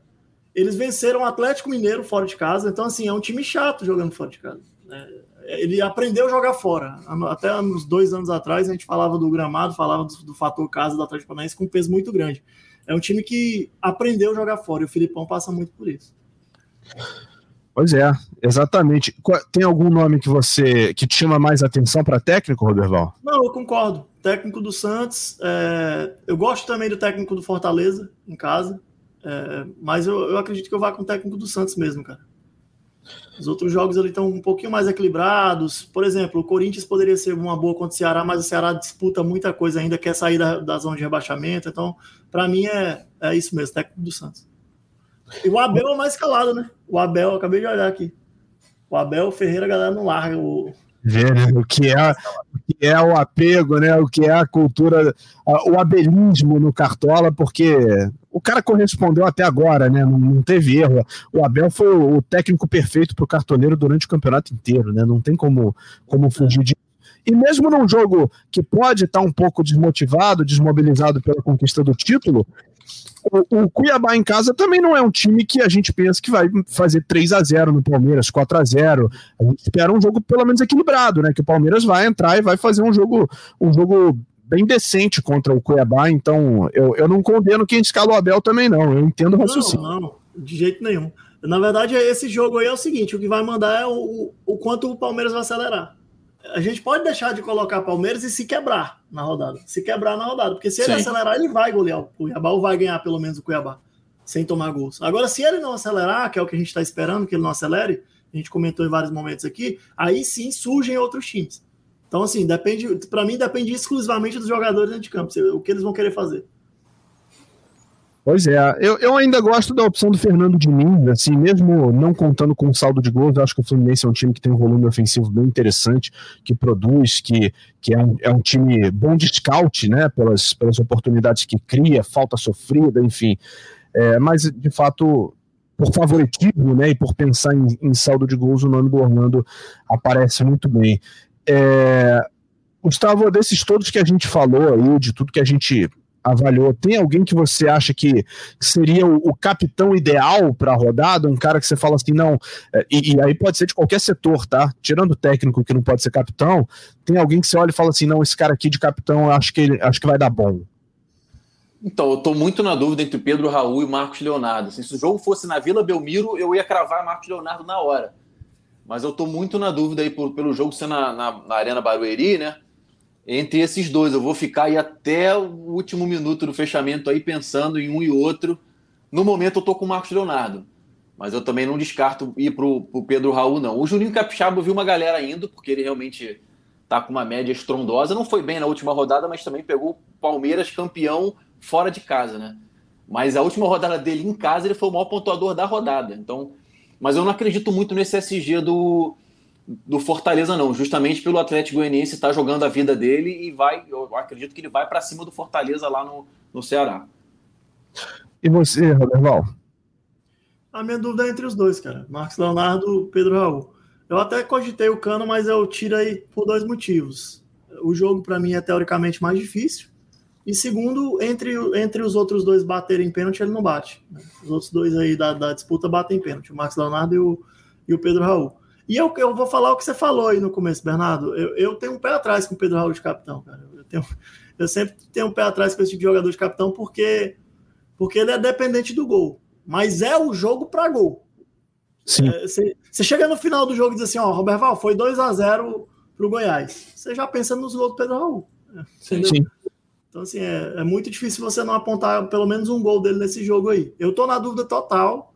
Eles venceram o Atlético Mineiro fora de casa. Então, assim, é um time chato jogando fora de casa. É, ele aprendeu a jogar fora. Até uns dois anos atrás a gente falava do gramado, falava do, do fator casa do Atlético Paranaense com um peso muito grande. É um time que aprendeu a jogar fora e o Filipão passa muito por isso. Pois é, exatamente. Tem algum nome que você que te chama mais atenção para técnico, Roberval? Não, eu concordo. Técnico do Santos, é... eu gosto também do técnico do Fortaleza em casa, é... mas eu, eu acredito que eu vá com o técnico do Santos mesmo, cara. Os outros jogos ali estão um pouquinho mais equilibrados. Por exemplo, o Corinthians poderia ser uma boa contra o Ceará, mas o Ceará disputa muita coisa ainda, quer sair da, da zona de rebaixamento. Então, para mim, é, é isso mesmo, técnico do Santos. E o Abel é mais escalado, né? O Abel, acabei de olhar aqui. O Abel Ferreira, a galera não larga o. Vê, né? O que é, o que é o apego, né? O que é a cultura, o abelismo no Cartola, porque o cara correspondeu até agora, né? Não, não teve erro. O Abel foi o, o técnico perfeito para o cartoleiro durante o campeonato inteiro, né? Não tem como, como fugir disso. E mesmo num jogo que pode estar um pouco desmotivado, desmobilizado pela conquista do título, o, o, Cuiabá em casa também não é um time que a gente pensa que vai fazer 3 a 0 no Palmeiras, 4 a 0 A gente espera um jogo pelo menos equilibrado, né? Que o Palmeiras vai entrar e vai fazer um jogo, um jogo bem decente contra o Cuiabá, então eu, eu não condeno quem escala o Abel também, não. Eu entendo o raciocínio. Não, não, de jeito nenhum. Na verdade, esse jogo aí é o seguinte: o que vai mandar é o, o quanto o Palmeiras vai acelerar. A gente pode deixar de colocar Palmeiras e se quebrar na rodada. Se quebrar na rodada. Porque se ele Sim. acelerar, ele vai golear o Cuiabá ou vai ganhar pelo menos o Cuiabá, sem tomar gols. Agora, se ele não acelerar, que é o que a gente está esperando, que ele não acelere, a gente comentou em vários momentos aqui, aí sim surgem outros times. Então, assim, depende, para mim, depende exclusivamente dos jogadores dentro de campo, o que eles vão querer fazer. Pois é, eu, eu ainda gosto da opção do Fernando Diniz, assim, mesmo não contando com saldo de gols, eu acho que o Fluminense é um time que tem um volume ofensivo bem interessante, que produz, que, que é, um, é um time bom de scout, né, pelas, pelas oportunidades que cria, falta sofrida, enfim. É, mas, de fato, por favoritismo, né, e por pensar em, em saldo de gols, o nome do Orlando aparece muito bem. É, Gustavo, desses todos que a gente falou aí, de tudo que a gente avaliou, tem alguém que você acha que seria o, o capitão ideal para a rodada? Um cara que você fala assim, não, é, e, e, aí pode ser de qualquer setor, tá? Tirando o técnico que não pode ser capitão, tem alguém que você olha e fala assim, não, esse cara aqui de capitão, acho que, ele, acho que vai dar bom. Então, eu estou muito na dúvida entre Pedro Raul e Marcos Leonardo. Assim, se o jogo fosse na Vila Belmiro, eu ia cravar Marcos Leonardo na hora. Mas eu estou muito na dúvida aí por, pelo jogo ser na, na, na, Arena Barueri, né? Entre esses dois, eu vou ficar aí até o último minuto do fechamento aí pensando em um e outro. No momento eu tô com o Marcos Leonardo, mas eu também não descarto ir pro, pro Pedro Raul, não. O Juninho Capixaba eu vi uma galera indo, porque ele realmente tá com uma média estrondosa. Não foi bem na última rodada, mas também pegou o Palmeiras campeão fora de casa, né? Mas a última rodada dele em casa, ele foi o maior pontuador da rodada. Então, mas eu não acredito muito nesse SG do, do Fortaleza, não. Justamente pelo Atlético Goianiense estar tá jogando a vida dele e vai. Eu acredito que ele vai para cima do Fortaleza lá no, no Ceará. E você, Roberval? A minha dúvida é entre os dois, cara. Marcos Leonardo Pedro Raul. Eu até cogitei o Cano, mas eu tiro aí por dois motivos. o jogo para mim é teoricamente mais difícil. E segundo, entre, entre os outros dois baterem pênalti, ele não bate. Os outros dois aí da, da disputa batem pênalti, o Max Leonardo e o, e o Pedro Raul. E eu, eu vou falar o que você falou aí no começo, Bernardo. Eu, eu tenho um pé atrás com o Pedro Raul de capitão, cara. Eu, tenho, eu sempre tenho um pé atrás com esse tipo de jogador de capitão porque, porque ele é dependente do gol. Mas é o jogo para gol. Sim. É, você, você chega no final do jogo e diz assim: ó, Roberto Val, foi 2 a 0 pro Goiás. Você já pensa nos gols do Pedro Raul. Sim. Sim. Então, assim, é, é, muito difícil você não apontar pelo menos um gol dele nesse jogo aí. Eu tô na dúvida total.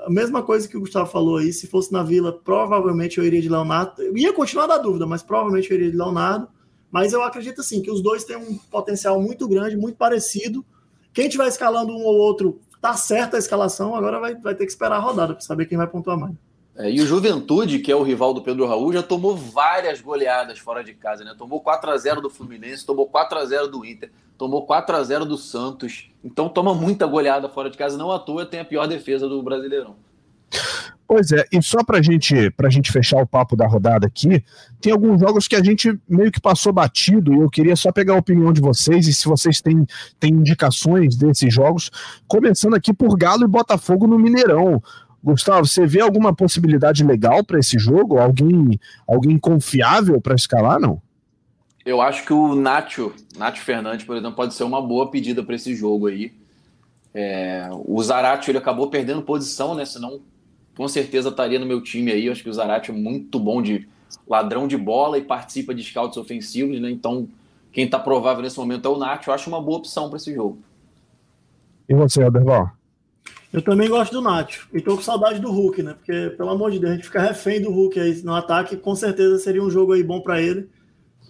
A mesma coisa que o Gustavo falou aí, se fosse na Vila, provavelmente eu iria de Leonardo. Eu ia continuar na dúvida, mas provavelmente eu iria de Leonardo. Mas eu acredito, assim, que os dois têm um potencial muito grande, muito parecido. Quem tiver escalando um ou outro, tá certa a escalação, agora vai, vai ter que esperar a rodada para saber quem vai pontuar mais. É, e o Juventude, que é o rival do Pedro Raul, já tomou várias goleadas fora de casa, né? Tomou 4 a 0 do Fluminense, tomou 4 a 0 do Inter, tomou 4 a 0 do Santos. Então toma muita goleada fora de casa, não à toa tem a pior defesa do Brasileirão. Pois é, e só pra gente, pra gente fechar o papo da rodada aqui, tem alguns jogos que a gente meio que passou batido e eu queria só pegar a opinião de vocês e se vocês têm, têm indicações desses jogos, começando aqui por Galo e Botafogo no Mineirão. Gustavo, você vê alguma possibilidade legal para esse jogo? Alguém, alguém confiável para escalar, não? Eu acho que o Nacho, Nacho Fernandes, por exemplo, pode ser uma boa pedida para esse jogo aí. É, o Zarate ele acabou perdendo posição, né? Senão, com certeza estaria no meu time aí. Eu acho que o Zarate é muito bom de ladrão de bola e participa de scouts ofensivos, né? Então, quem está provável nesse momento é o Nacho. Eu acho uma boa opção para esse jogo. E você, Aderval? Eu também gosto do Nacho. E tô com saudade do Hulk, né? Porque, pelo amor de Deus, a gente fica refém do Hulk aí no ataque. Com certeza seria um jogo aí bom para ele.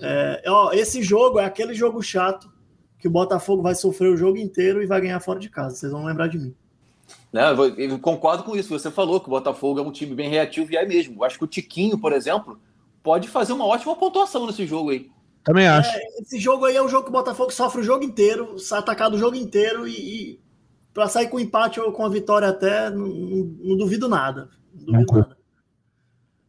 É, ó, esse jogo é aquele jogo chato que o Botafogo vai sofrer o jogo inteiro e vai ganhar fora de casa. Vocês vão lembrar de mim. Não, eu concordo com isso. Você falou que o Botafogo é um time bem reativo e é mesmo. Eu acho que o Tiquinho, por exemplo, pode fazer uma ótima pontuação nesse jogo aí. Também acho. É, esse jogo aí é um jogo que o Botafogo sofre o jogo inteiro, atacado o jogo inteiro e, e para sair com empate ou com a vitória até, não, não, não duvido nada. Não duvido nada.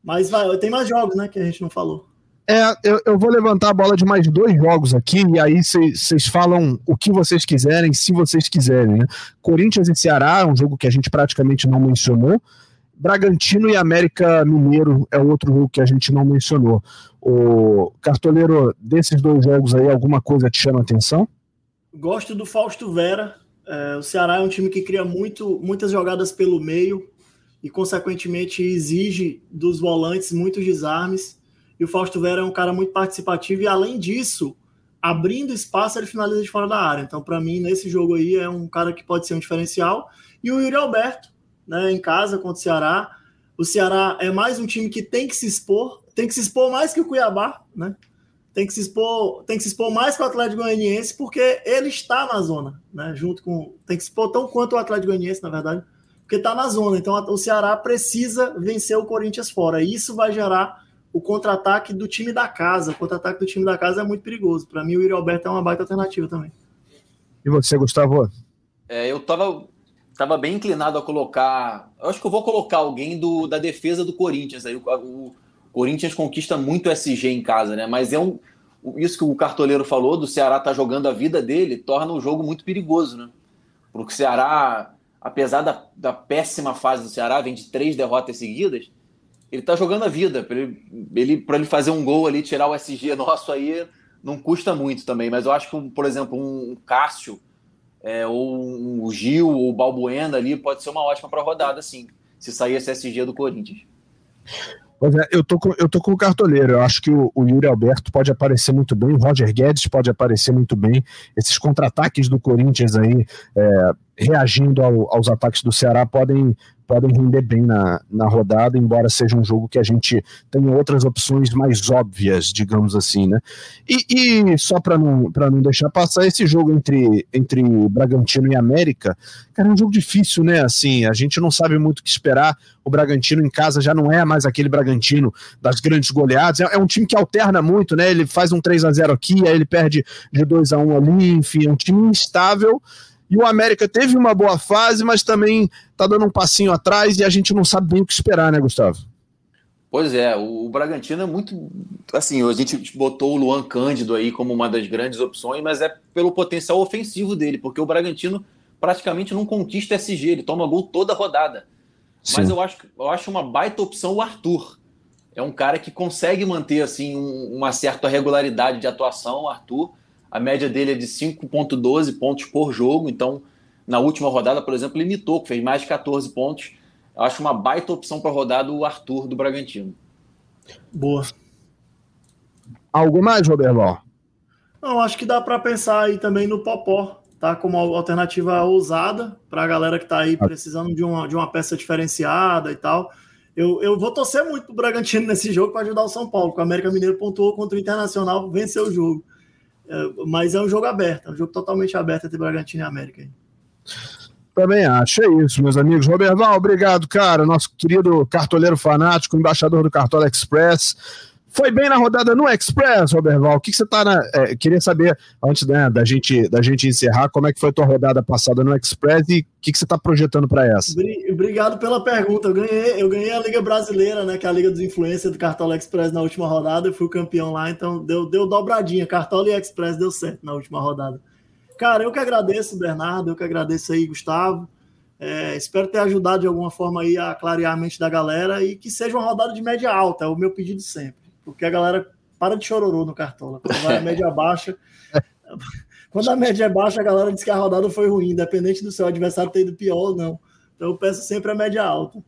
Mas vai, tem mais jogos, né, que a gente não falou. É, eu, eu vou levantar a bola de mais dois jogos aqui, e aí vocês falam o que vocês quiserem, se vocês quiserem. Né? Corinthians e Ceará, um jogo que a gente praticamente não mencionou. Bragantino e América Mineiro é outro jogo que a gente não mencionou. O cartoleiro desses dois jogos aí, alguma coisa te chama atenção? Gosto do Fausto Vera, é, o Ceará é um time que cria muito, muitas jogadas pelo meio e, consequentemente, exige dos volantes muitos desarmes. E o Fausto Vera é um cara muito participativo e, além disso, abrindo espaço, ele finaliza de fora da área. Então, para mim, nesse jogo aí, é um cara que pode ser um diferencial. E o Yuri Alberto, né, em casa contra o Ceará. O Ceará é mais um time que tem que se expor, tem que se expor mais que o Cuiabá, né? tem que se expor, tem que se expor mais com o Atlético Goianiense, porque ele está na zona, né? Junto com. Tem que se expor tão quanto o Atlético Goianiense, na verdade, porque está na zona. Então o Ceará precisa vencer o Corinthians fora. E isso vai gerar o contra-ataque do time da casa. O contra-ataque do time da casa é muito perigoso. Para mim, o Yuri Alberto é uma baita alternativa também. E você, Gustavo? É, eu tava, tava bem inclinado a colocar. Eu acho que eu vou colocar alguém do, da defesa do Corinthians aí. O, o Corinthians conquista muito SG em casa, né? Mas é um. Isso que o cartoleiro falou, do Ceará tá jogando a vida dele, torna o jogo muito perigoso, né? Porque o Ceará, apesar da, da péssima fase do Ceará, vem de três derrotas seguidas, ele tá jogando a vida. Para ele, ele, ele fazer um gol ali, tirar o SG nosso aí, não custa muito também. Mas eu acho que, por exemplo, um Cássio, é, ou um Gil, ou Balbuena ali, pode ser uma ótima para rodada, sim, se sair esse SG do Corinthians. Pois é, eu tô com, eu tô com o cartoleiro. Eu acho que o, o Yuri Alberto pode aparecer muito bem, o Roger Guedes pode aparecer muito bem. Esses contra-ataques do Corinthians aí, é, reagindo ao, aos ataques do Ceará, podem, podem render bem na, na rodada, embora seja um jogo que a gente tenha outras opções mais óbvias, digamos assim, né? E, e só para não, não deixar passar, esse jogo entre, entre Bragantino e América, cara, é um jogo difícil, né? Assim, a gente não sabe muito o que esperar. O Bragantino em casa já não é mais aquele Bragantino das grandes goleadas, é, é um time que alterna muito, né? Ele faz um 3 a 0 aqui, aí ele perde de 2 a 1 ali, enfim, é um time instável e o América teve uma boa fase, mas também está dando um passinho atrás e a gente não sabe bem o que esperar, né, Gustavo? Pois é, o Bragantino é muito. Assim, a gente botou o Luan Cândido aí como uma das grandes opções, mas é pelo potencial ofensivo dele, porque o Bragantino praticamente não conquista SG, ele toma gol toda rodada. Sim. Mas eu acho, eu acho uma baita opção o Arthur. É um cara que consegue manter assim um, uma certa regularidade de atuação, o Arthur. A média dele é de 5,12 pontos por jogo, então na última rodada, por exemplo, limitou, fez mais de 14 pontos eu acho uma baita opção para rodada o Arthur do Bragantino. Boa. Algo mais, Roberto? Não, acho que dá para pensar aí também no Popó, tá? Como alternativa ousada para a galera que está aí precisando de uma, de uma peça diferenciada e tal. Eu, eu vou torcer muito pro Bragantino nesse jogo para ajudar o São Paulo, porque o América Mineiro pontuou contra o Internacional, venceu o jogo. É, mas é um jogo aberto, é um jogo totalmente aberto entre Bragantino e América. Também acho. É isso, meus amigos. Roberval, obrigado, cara. Nosso querido cartoleiro fanático, embaixador do Cartola Express. Foi bem na rodada no Express, Roberval. O que, que você tá na. É, queria saber, antes né, da, gente, da gente encerrar, como é que foi a tua rodada passada no Express e o que, que você está projetando para essa? Obrigado pela pergunta. Eu ganhei, eu ganhei a Liga Brasileira, né? Que é a Liga dos Influência do Cartola Express na última rodada. Eu fui campeão lá, então deu, deu dobradinha. Cartola e Express deu certo na última rodada. Cara, eu que agradeço, Bernardo, eu que agradeço aí, Gustavo. É, espero ter ajudado de alguma forma aí a clarear a mente da galera e que seja uma rodada de média alta, é o meu pedido sempre. Porque a galera para de chororô no Cartola. Quando vai a média baixa. [laughs] Quando a média é baixa, a galera diz que a rodada foi ruim, independente do seu adversário ter ido pior ou não. Então eu peço sempre a média alta.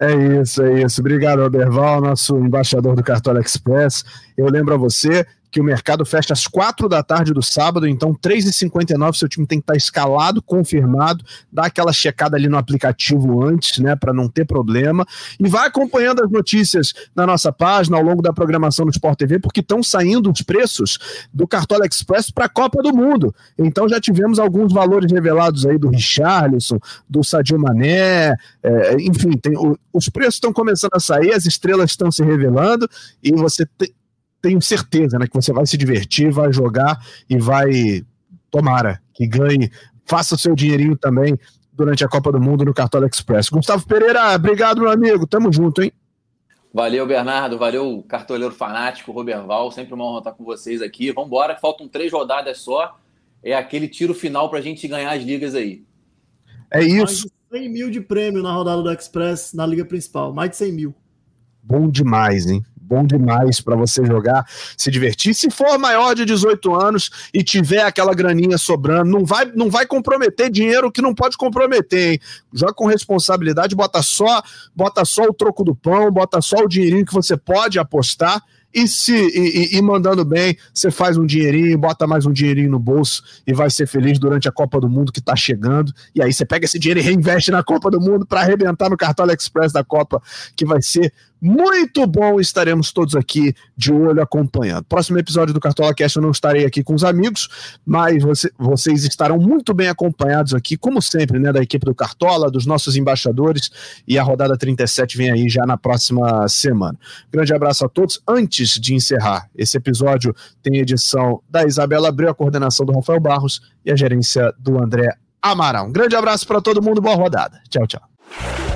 É isso, é isso. Obrigado, Alberval, nosso embaixador do Cartola Express. Eu lembro a você que o mercado fecha às quatro da tarde do sábado, então 3h59 seu time tem que estar escalado, confirmado, dá aquela checada ali no aplicativo antes, né, para não ter problema, e vai acompanhando as notícias na nossa página ao longo da programação do Sport TV, porque estão saindo os preços do Cartola Express para a Copa do Mundo. Então já tivemos alguns valores revelados aí do Richarlison, do Sadio Mané, é, enfim, tem, o, os preços estão começando a sair, as estrelas estão se revelando, e você tenho certeza né, que você vai se divertir, vai jogar e vai, tomara, que ganhe, faça o seu dinheirinho também durante a Copa do Mundo no Cartola Express. Gustavo Pereira, obrigado, meu amigo. Tamo junto, hein? Valeu, Bernardo. Valeu, cartoleiro fanático, Roberval. Sempre uma honra estar com vocês aqui. Vamos embora, faltam três rodadas só. É aquele tiro final para a gente ganhar as ligas aí. É isso. Mais de 100 mil de prêmio na rodada do Express na liga principal. Mais de 100 mil. Bom demais, hein? Bom demais para você jogar, se divertir. Se for maior de 18 anos e tiver aquela graninha sobrando, não vai, não vai comprometer dinheiro que não pode comprometer, hein? Joga com responsabilidade, bota só, bota só o troco do pão, bota só o dinheirinho que você pode apostar e se e, e, mandando bem, você faz um dinheirinho, bota mais um dinheirinho no bolso e vai ser feliz durante a Copa do Mundo que tá chegando. E aí você pega esse dinheiro e reinveste na Copa do Mundo para arrebentar no Cartola Express da Copa, que vai ser muito bom. Estaremos todos aqui de olho acompanhando. Próximo episódio do Cartola Cast eu não estarei aqui com os amigos, mas você, vocês estarão muito bem acompanhados aqui, como sempre, né, da equipe do Cartola, dos nossos embaixadores. E a rodada 37 vem aí já na próxima semana. Grande abraço a todos. Antes de encerrar, esse episódio tem edição da Isabela Abreu, a coordenação do Rafael Barros e a gerência do André Amaral. Um grande abraço para todo mundo, boa rodada. Tchau, tchau.